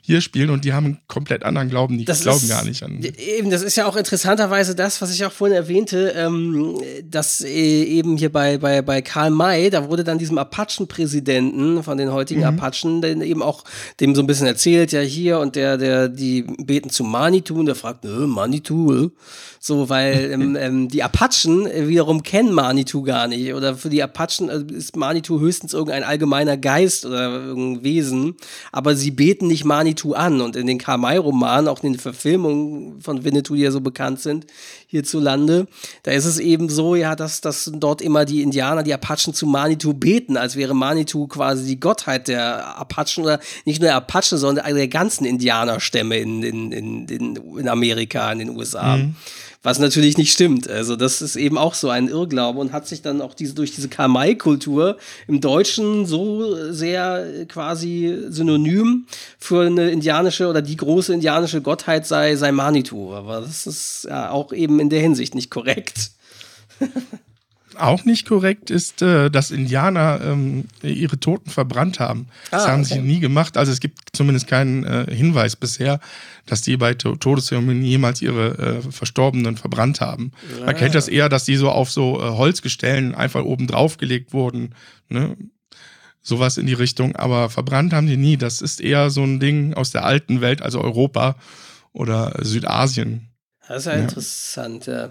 hier spielen und die haben einen komplett anderen Glauben. Die das glauben ist, gar nicht an. Eben, das ist ja auch interessanterweise das, was ich auch vorhin erwähnte, ähm, dass äh, eben hier bei, bei, bei Karl May, da wurde dann diesem Apachen-Präsidenten von den heutigen mhm. Apachen, dann eben auch dem so ein bisschen erzählt, ja hier und der, der, die beten zu Manitou und der fragt, Manitou, so, weil ähm, ähm, die Apachen wiederum kennen Manitou gar nicht. Oder für die Apachen äh, ist Manitou höchstens irgendein allgemeiner Geist oder irgendein Wesen. Aber sie beten nicht Manitou an. Und in den Karmai-Romanen, auch in den Verfilmungen von Winnetou, die ja so bekannt sind, hierzulande, da ist es eben so, ja, dass, dass dort immer die Indianer, die Apachen zu Manitou beten, als wäre Manitou quasi die Gottheit der Apachen oder nicht nur der Apachen, sondern der ganzen Indianerstämme in, in, in, in Amerika, in den USA. Mhm. Was natürlich nicht stimmt. Also, das ist eben auch so ein Irrglaube und hat sich dann auch diese, durch diese Kamai-Kultur im Deutschen so sehr quasi synonym für eine indianische oder die große indianische Gottheit sei, sei Manitou. Aber das ist ja auch eben in der Hinsicht nicht korrekt. auch nicht korrekt ist, äh, dass Indianer ähm, ihre Toten verbrannt haben. Das ah, haben okay. sie nie gemacht. Also es gibt zumindest keinen äh, Hinweis bisher, dass die bei Todeszeremonien jemals ihre äh, Verstorbenen verbrannt haben. Ja. Man kennt das eher, dass die so auf so äh, Holzgestellen einfach oben drauf gelegt wurden. Ne? Sowas in die Richtung. Aber verbrannt haben die nie. Das ist eher so ein Ding aus der alten Welt, also Europa oder Südasien. Das ist ja, ja. interessant, ja.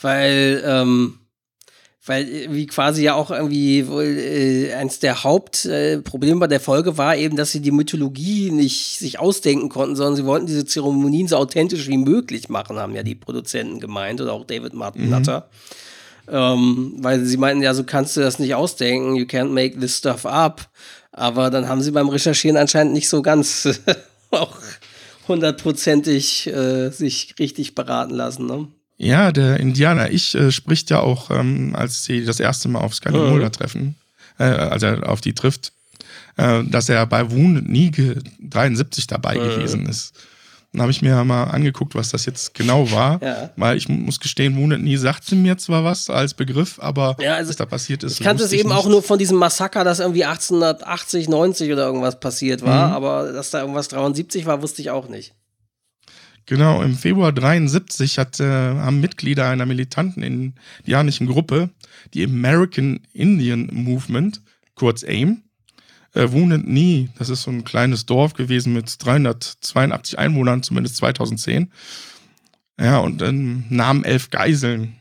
Weil, ähm, weil wie quasi ja auch irgendwie wohl äh, eins der Hauptprobleme äh, bei der Folge war eben, dass sie die Mythologie nicht sich ausdenken konnten, sondern sie wollten diese Zeremonien so authentisch wie möglich machen, haben ja die Produzenten gemeint oder auch David Martin mhm. Nutter. Ähm, weil sie meinten, ja, so kannst du das nicht ausdenken, you can't make this stuff up. Aber dann haben sie beim Recherchieren anscheinend nicht so ganz auch hundertprozentig äh, sich richtig beraten lassen. Ne? Ja, der Indianer Ich äh, spricht ja auch, ähm, als sie das erste Mal auf Scully mhm. Mulder treffen, äh, als er auf die trifft, äh, dass er bei Wound nie 73 dabei mhm. gewesen ist. Dann habe ich mir mal angeguckt, was das jetzt genau war. Ja. Weil ich muss gestehen, Wounded Knee sagte mir zwar was als Begriff, aber ja, also was da passiert ist. Ich kannte es eben nicht. auch nur von diesem Massaker, das irgendwie 1880, 90 oder irgendwas passiert war. Mhm. Aber dass da irgendwas 73 war, wusste ich auch nicht. Genau, im Februar 73 hat, äh, haben Mitglieder einer militanten indianischen Gruppe, die American Indian Movement, kurz AIM, äh, Wounded Knee, das ist so ein kleines Dorf gewesen mit 382 Einwohnern, zumindest 2010. Ja, und ähm, nahmen elf Geiseln.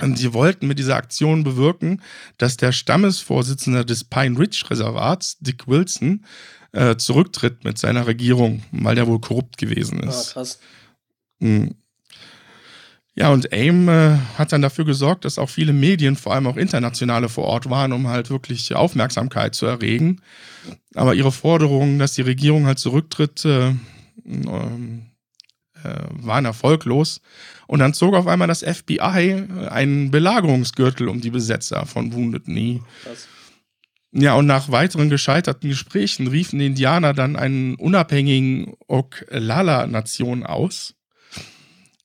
Und sie wollten mit dieser Aktion bewirken, dass der Stammesvorsitzende des Pine Ridge Reservats, Dick Wilson, äh, zurücktritt mit seiner Regierung, weil der wohl korrupt gewesen ist. Ah, krass. Mhm. Ja, und AIM äh, hat dann dafür gesorgt, dass auch viele Medien, vor allem auch internationale, vor Ort waren, um halt wirklich Aufmerksamkeit zu erregen. Aber ihre Forderung, dass die Regierung halt zurücktritt, äh, ähm, äh, waren erfolglos. Und dann zog auf einmal das FBI einen Belagerungsgürtel um die Besetzer von Wounded Knee. Krass. Ja, und nach weiteren gescheiterten Gesprächen riefen die Indianer dann einen unabhängigen Oglala-Nation aus.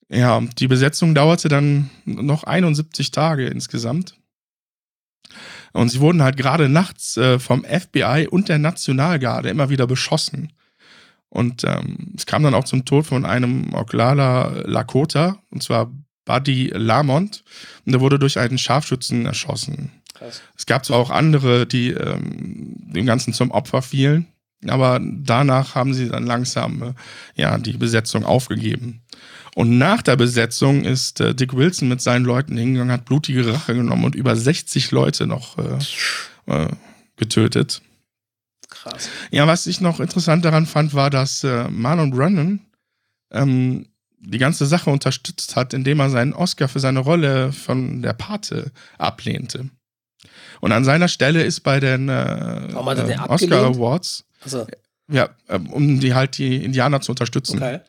Ja, die Besetzung dauerte dann noch 71 Tage insgesamt. Und sie wurden halt gerade nachts äh, vom FBI und der Nationalgarde immer wieder beschossen. Und ähm, es kam dann auch zum Tod von einem Oglala Lakota, und zwar Buddy Lamont. Und der wurde durch einen Scharfschützen erschossen. Krass. Es gab zwar auch andere, die ähm, dem Ganzen zum Opfer fielen, aber danach haben sie dann langsam äh, ja, die Besetzung aufgegeben. Und nach der Besetzung ist äh, Dick Wilson mit seinen Leuten hingegangen, hat blutige Rache genommen und über 60 Leute noch äh, äh, getötet. Krass. Ja, was ich noch interessant daran fand, war, dass äh, Marlon Brandon ähm, die ganze Sache unterstützt hat, indem er seinen Oscar für seine Rolle von der Pate ablehnte. Und an seiner Stelle ist bei den äh, äh Oscar Awards, also. ja, ähm, um die halt die Indianer zu unterstützen. Okay.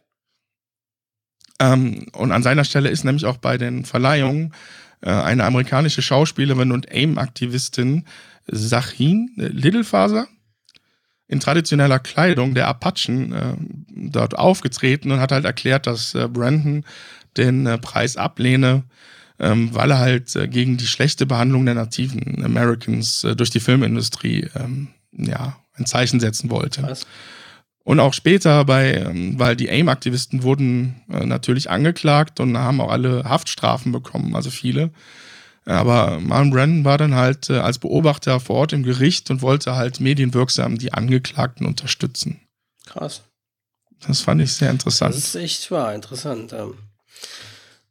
Ähm, und an seiner Stelle ist nämlich auch bei den Verleihungen äh, eine amerikanische Schauspielerin und AIM-Aktivistin Sachin Littlefaser in traditioneller Kleidung der Apachen äh, dort aufgetreten und hat halt erklärt, dass äh, Brandon den äh, Preis ablehne, ähm, weil er halt äh, gegen die schlechte Behandlung der nativen Americans durch die Filmindustrie ähm, ja, ein Zeichen setzen wollte. Was? Und auch später bei, ähm, weil die AIM-Aktivisten wurden äh, natürlich angeklagt und haben auch alle Haftstrafen bekommen, also viele. Aber Marlon Brandon war dann halt äh, als Beobachter vor Ort im Gericht und wollte halt medienwirksam die Angeklagten unterstützen. Krass. Das fand ich sehr interessant. Das ist echt wahr, interessant.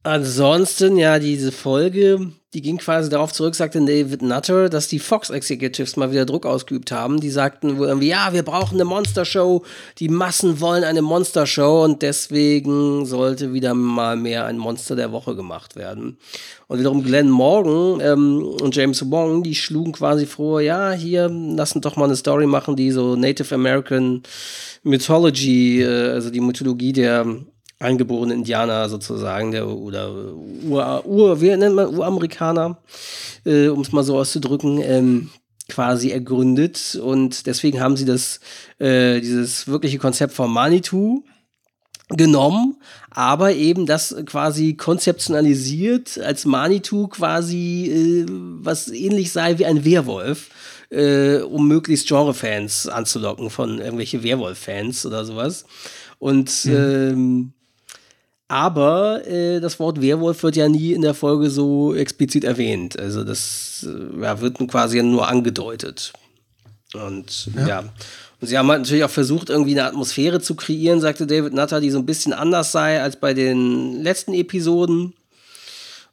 Ansonsten, ja, diese Folge die ging quasi darauf zurück, sagte David Nutter, dass die Fox Executives mal wieder Druck ausgeübt haben. Die sagten wohl irgendwie, ja, wir brauchen eine Monster-Show, die Massen wollen eine Monster-Show und deswegen sollte wieder mal mehr ein Monster der Woche gemacht werden. Und wiederum Glenn Morgan ähm, und James Wong, die schlugen quasi vor, ja, hier, lassen doch mal eine Story machen, die so Native American Mythology, äh, also die Mythologie der eingeborene Indianer sozusagen, der, oder Ur, Ur wie nennt man, Uramerikaner, äh, um es mal so auszudrücken, ähm, quasi ergründet. Und deswegen haben sie das, äh, dieses wirkliche Konzept von Manitou genommen, aber eben das quasi konzeptionalisiert als Manitou quasi, äh, was ähnlich sei wie ein Werwolf. Äh, um möglichst Genre-Fans anzulocken von irgendwelche Werwolf-Fans oder sowas. Und mhm. ähm, aber äh, das Wort Werwolf wird ja nie in der Folge so explizit erwähnt. Also das äh, ja, wird quasi nur angedeutet. Und ja. ja. Und sie haben halt natürlich auch versucht, irgendwie eine Atmosphäre zu kreieren, sagte David Nutter, die so ein bisschen anders sei als bei den letzten Episoden.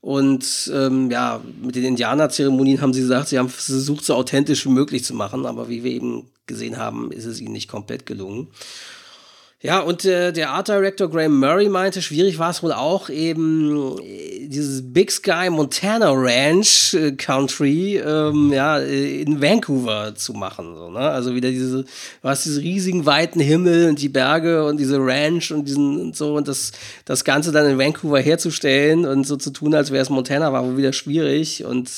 Und ähm, ja, mit den Indianerzeremonien haben sie gesagt, sie haben versucht, so authentisch wie möglich zu machen, aber wie wir eben gesehen haben, ist es ihnen nicht komplett gelungen. Ja, und äh, der Art Director Graham Murray meinte, schwierig war es wohl auch eben äh, dieses Big Sky Montana Ranch äh, Country ähm, ja, äh, in Vancouver zu machen. So, ne? Also wieder diese, du hast riesigen weiten Himmel und die Berge und diese Ranch und diesen und so und das, das Ganze dann in Vancouver herzustellen und so zu tun, als wäre es Montana, war wohl wieder schwierig. Und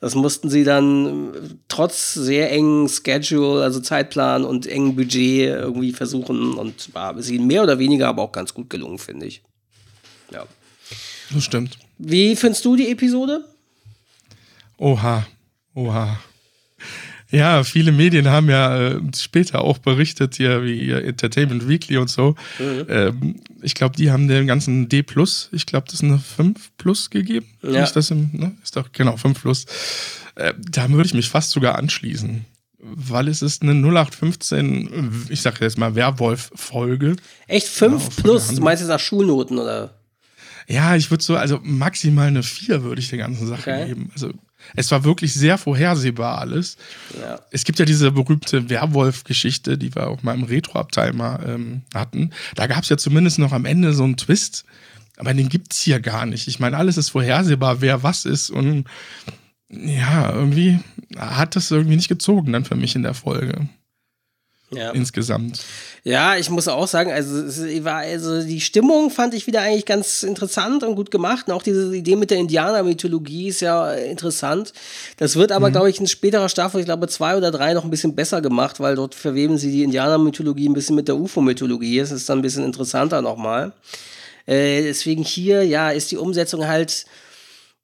das mussten sie dann trotz sehr engen Schedule, also Zeitplan und engen Budget irgendwie versuchen und war ist ihnen mehr oder weniger aber auch ganz gut gelungen, finde ich. Ja. Das stimmt. Wie findest du die Episode? Oha, oha. Ja, viele Medien haben ja äh, später auch berichtet, hier wie Entertainment Weekly und so. Mhm. Ähm, ich glaube, die haben dem ganzen D plus, ich glaube, das ist eine 5 plus gegeben. Ja. Ist das im, ne? Ist doch, genau, 5 plus. Äh, da würde ich mich fast sogar anschließen weil es ist eine 0815, ich sag jetzt mal Werwolf-Folge. Echt 5 ja, plus? Du meinst jetzt nach Schulnoten oder? Ja, ich würde so, also maximal eine 4 würde ich der ganzen Sache okay. geben. Also es war wirklich sehr vorhersehbar alles. Ja. Es gibt ja diese berühmte Werwolf-Geschichte, die wir auch mal im Retro-Abteil mal ähm, hatten. Da gab es ja zumindest noch am Ende so einen Twist, aber den gibt es hier gar nicht. Ich meine, alles ist vorhersehbar, wer was ist und ja, irgendwie hat das irgendwie nicht gezogen dann für mich in der Folge. Ja. Insgesamt. Ja, ich muss auch sagen, also, war, also die Stimmung fand ich wieder eigentlich ganz interessant und gut gemacht. Und auch diese Idee mit der Indianer-Mythologie ist ja interessant. Das wird aber, mhm. glaube ich, in späterer Staffel, ich glaube zwei oder drei, noch ein bisschen besser gemacht, weil dort verweben sie die Indianer-Mythologie ein bisschen mit der UFO-Mythologie. Es ist dann ein bisschen interessanter nochmal. Äh, deswegen hier, ja, ist die Umsetzung halt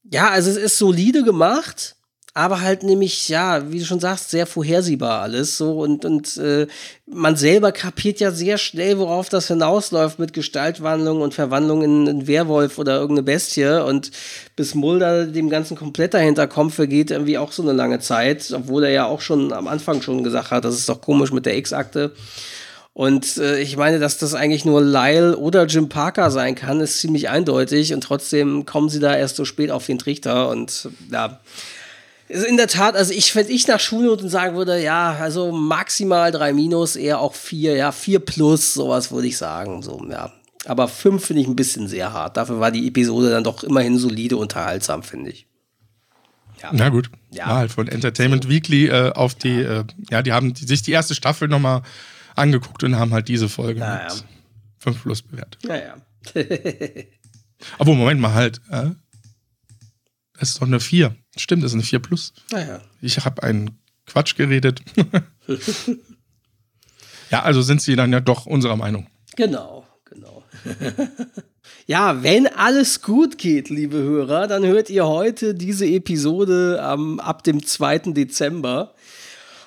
ja, also es ist solide gemacht, aber halt nämlich, ja, wie du schon sagst, sehr vorhersehbar alles so und, und äh, man selber kapiert ja sehr schnell, worauf das hinausläuft mit Gestaltwandlung und Verwandlung in einen Werwolf oder irgendeine Bestie und bis Mulder dem Ganzen komplett dahinter kommt, vergeht irgendwie auch so eine lange Zeit, obwohl er ja auch schon am Anfang schon gesagt hat, das ist doch komisch mit der X-Akte. Und äh, ich meine, dass das eigentlich nur Lyle oder Jim Parker sein kann, ist ziemlich eindeutig. Und trotzdem kommen sie da erst so spät auf den Trichter. Und ja, in der Tat, also ich, wenn ich nach Schulnoten sagen würde, ja, also maximal drei Minus, eher auch vier, ja, vier plus, sowas würde ich sagen. So, ja. Aber fünf finde ich ein bisschen sehr hart. Dafür war die Episode dann doch immerhin solide unterhaltsam, finde ich. Ja. Na gut. Ja. War halt von Entertainment so. Weekly äh, auf die, äh, ja, die haben sich die erste Staffel nochmal angeguckt und haben halt diese Folge naja. mit 5 plus bewertet. Naja. Aber Moment mal halt. Äh, das ist doch eine 4. Stimmt, das ist eine 4 plus. Naja. Ich habe einen Quatsch geredet. ja, also sind sie dann ja doch unserer Meinung. Genau, genau. ja, wenn alles gut geht, liebe Hörer, dann hört ihr heute diese Episode ähm, ab dem 2. Dezember.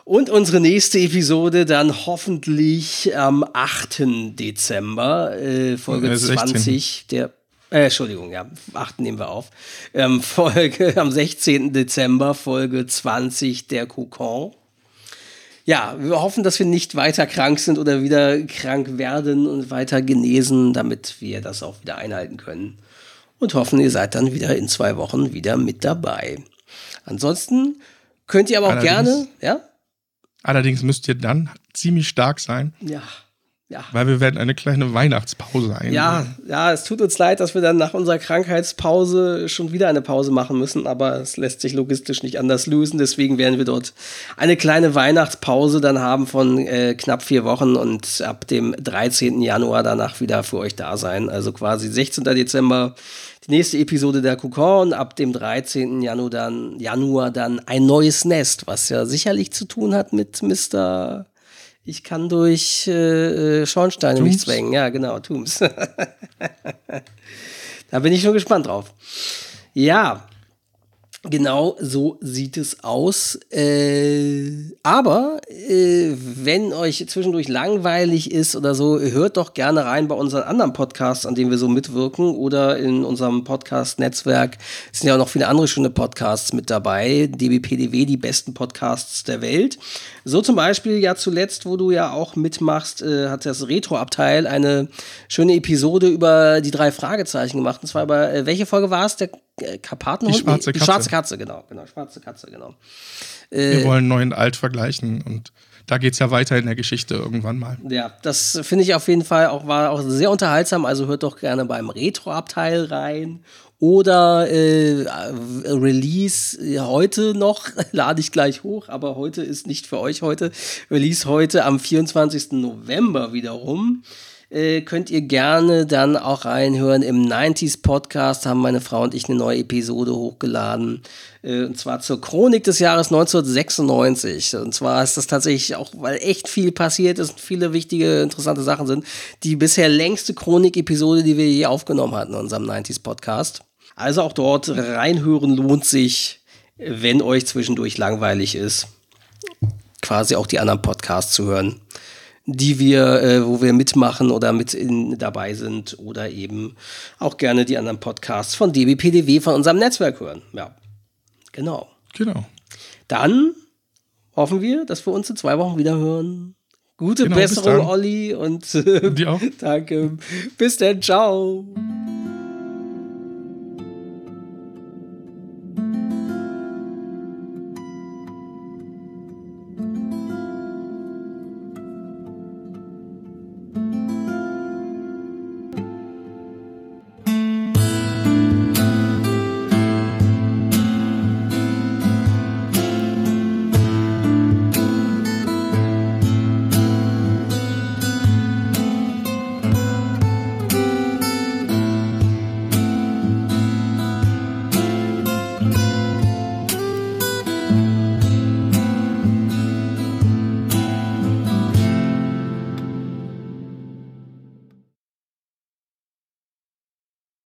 Und unsere nächste Episode dann hoffentlich am 8. Dezember, äh, Folge ja, 20 der äh, Entschuldigung, ja, 8. nehmen wir auf. Ähm, Folge am 16. Dezember, Folge 20 der Kokon. Ja, wir hoffen, dass wir nicht weiter krank sind oder wieder krank werden und weiter genesen, damit wir das auch wieder einhalten können. Und hoffen, ihr seid dann wieder in zwei Wochen wieder mit dabei. Ansonsten könnt ihr aber auch Allerdings. gerne, ja? Allerdings müsst ihr dann ziemlich stark sein. Ja. Ja. Weil wir werden eine kleine Weihnachtspause einlegen. Ja, ja, es tut uns leid, dass wir dann nach unserer Krankheitspause schon wieder eine Pause machen müssen, aber es lässt sich logistisch nicht anders lösen. Deswegen werden wir dort eine kleine Weihnachtspause dann haben von äh, knapp vier Wochen und ab dem 13. Januar danach wieder für euch da sein. Also quasi 16. Dezember die nächste Episode der Kokon, ab dem 13. Januar dann, Januar dann ein neues Nest, was ja sicherlich zu tun hat mit Mr. Ich kann durch äh, äh Schornsteine Tooms? mich zwängen. Ja, genau, Tooms. da bin ich schon gespannt drauf. Ja. Genau so sieht es aus. Äh, aber äh, wenn euch zwischendurch langweilig ist oder so, hört doch gerne rein bei unseren anderen Podcasts, an denen wir so mitwirken oder in unserem Podcast-Netzwerk. Es sind ja auch noch viele andere schöne Podcasts mit dabei. DBPDW, die besten Podcasts der Welt. So zum Beispiel ja zuletzt, wo du ja auch mitmachst, äh, hat das Retro-Abteil eine schöne Episode über die drei Fragezeichen gemacht. Und zwar über, äh, welche Folge war es? Der Karpatenhund? Die schwarze Die Katze. schwarze Katze, genau, genau, schwarze Katze, genau. Wir wollen neu und alt vergleichen und da geht es ja weiter in der Geschichte irgendwann mal. Ja, das finde ich auf jeden Fall auch, war auch sehr unterhaltsam. Also hört doch gerne beim Retro-Abteil rein. Oder äh, Release äh, heute noch, lade ich gleich hoch, aber heute ist nicht für euch heute. Release heute am 24. November wiederum. Äh, könnt ihr gerne dann auch reinhören. Im 90s Podcast haben meine Frau und ich eine neue Episode hochgeladen. Äh, und zwar zur Chronik des Jahres 1996. Und zwar ist das tatsächlich auch, weil echt viel passiert ist und viele wichtige, interessante Sachen sind, die bisher längste Chronik-Episode, die wir je aufgenommen hatten in unserem 90s Podcast. Also auch dort reinhören lohnt sich, wenn euch zwischendurch langweilig ist. Quasi auch die anderen Podcasts zu hören die wir, äh, wo wir mitmachen oder mit in, dabei sind oder eben auch gerne die anderen Podcasts von DBPDW von unserem Netzwerk hören. Ja, genau. Genau. Dann hoffen wir, dass wir uns in zwei Wochen wieder hören. Gute Genau, Besserung. Olli, und äh, danke. Bis dann, ciao.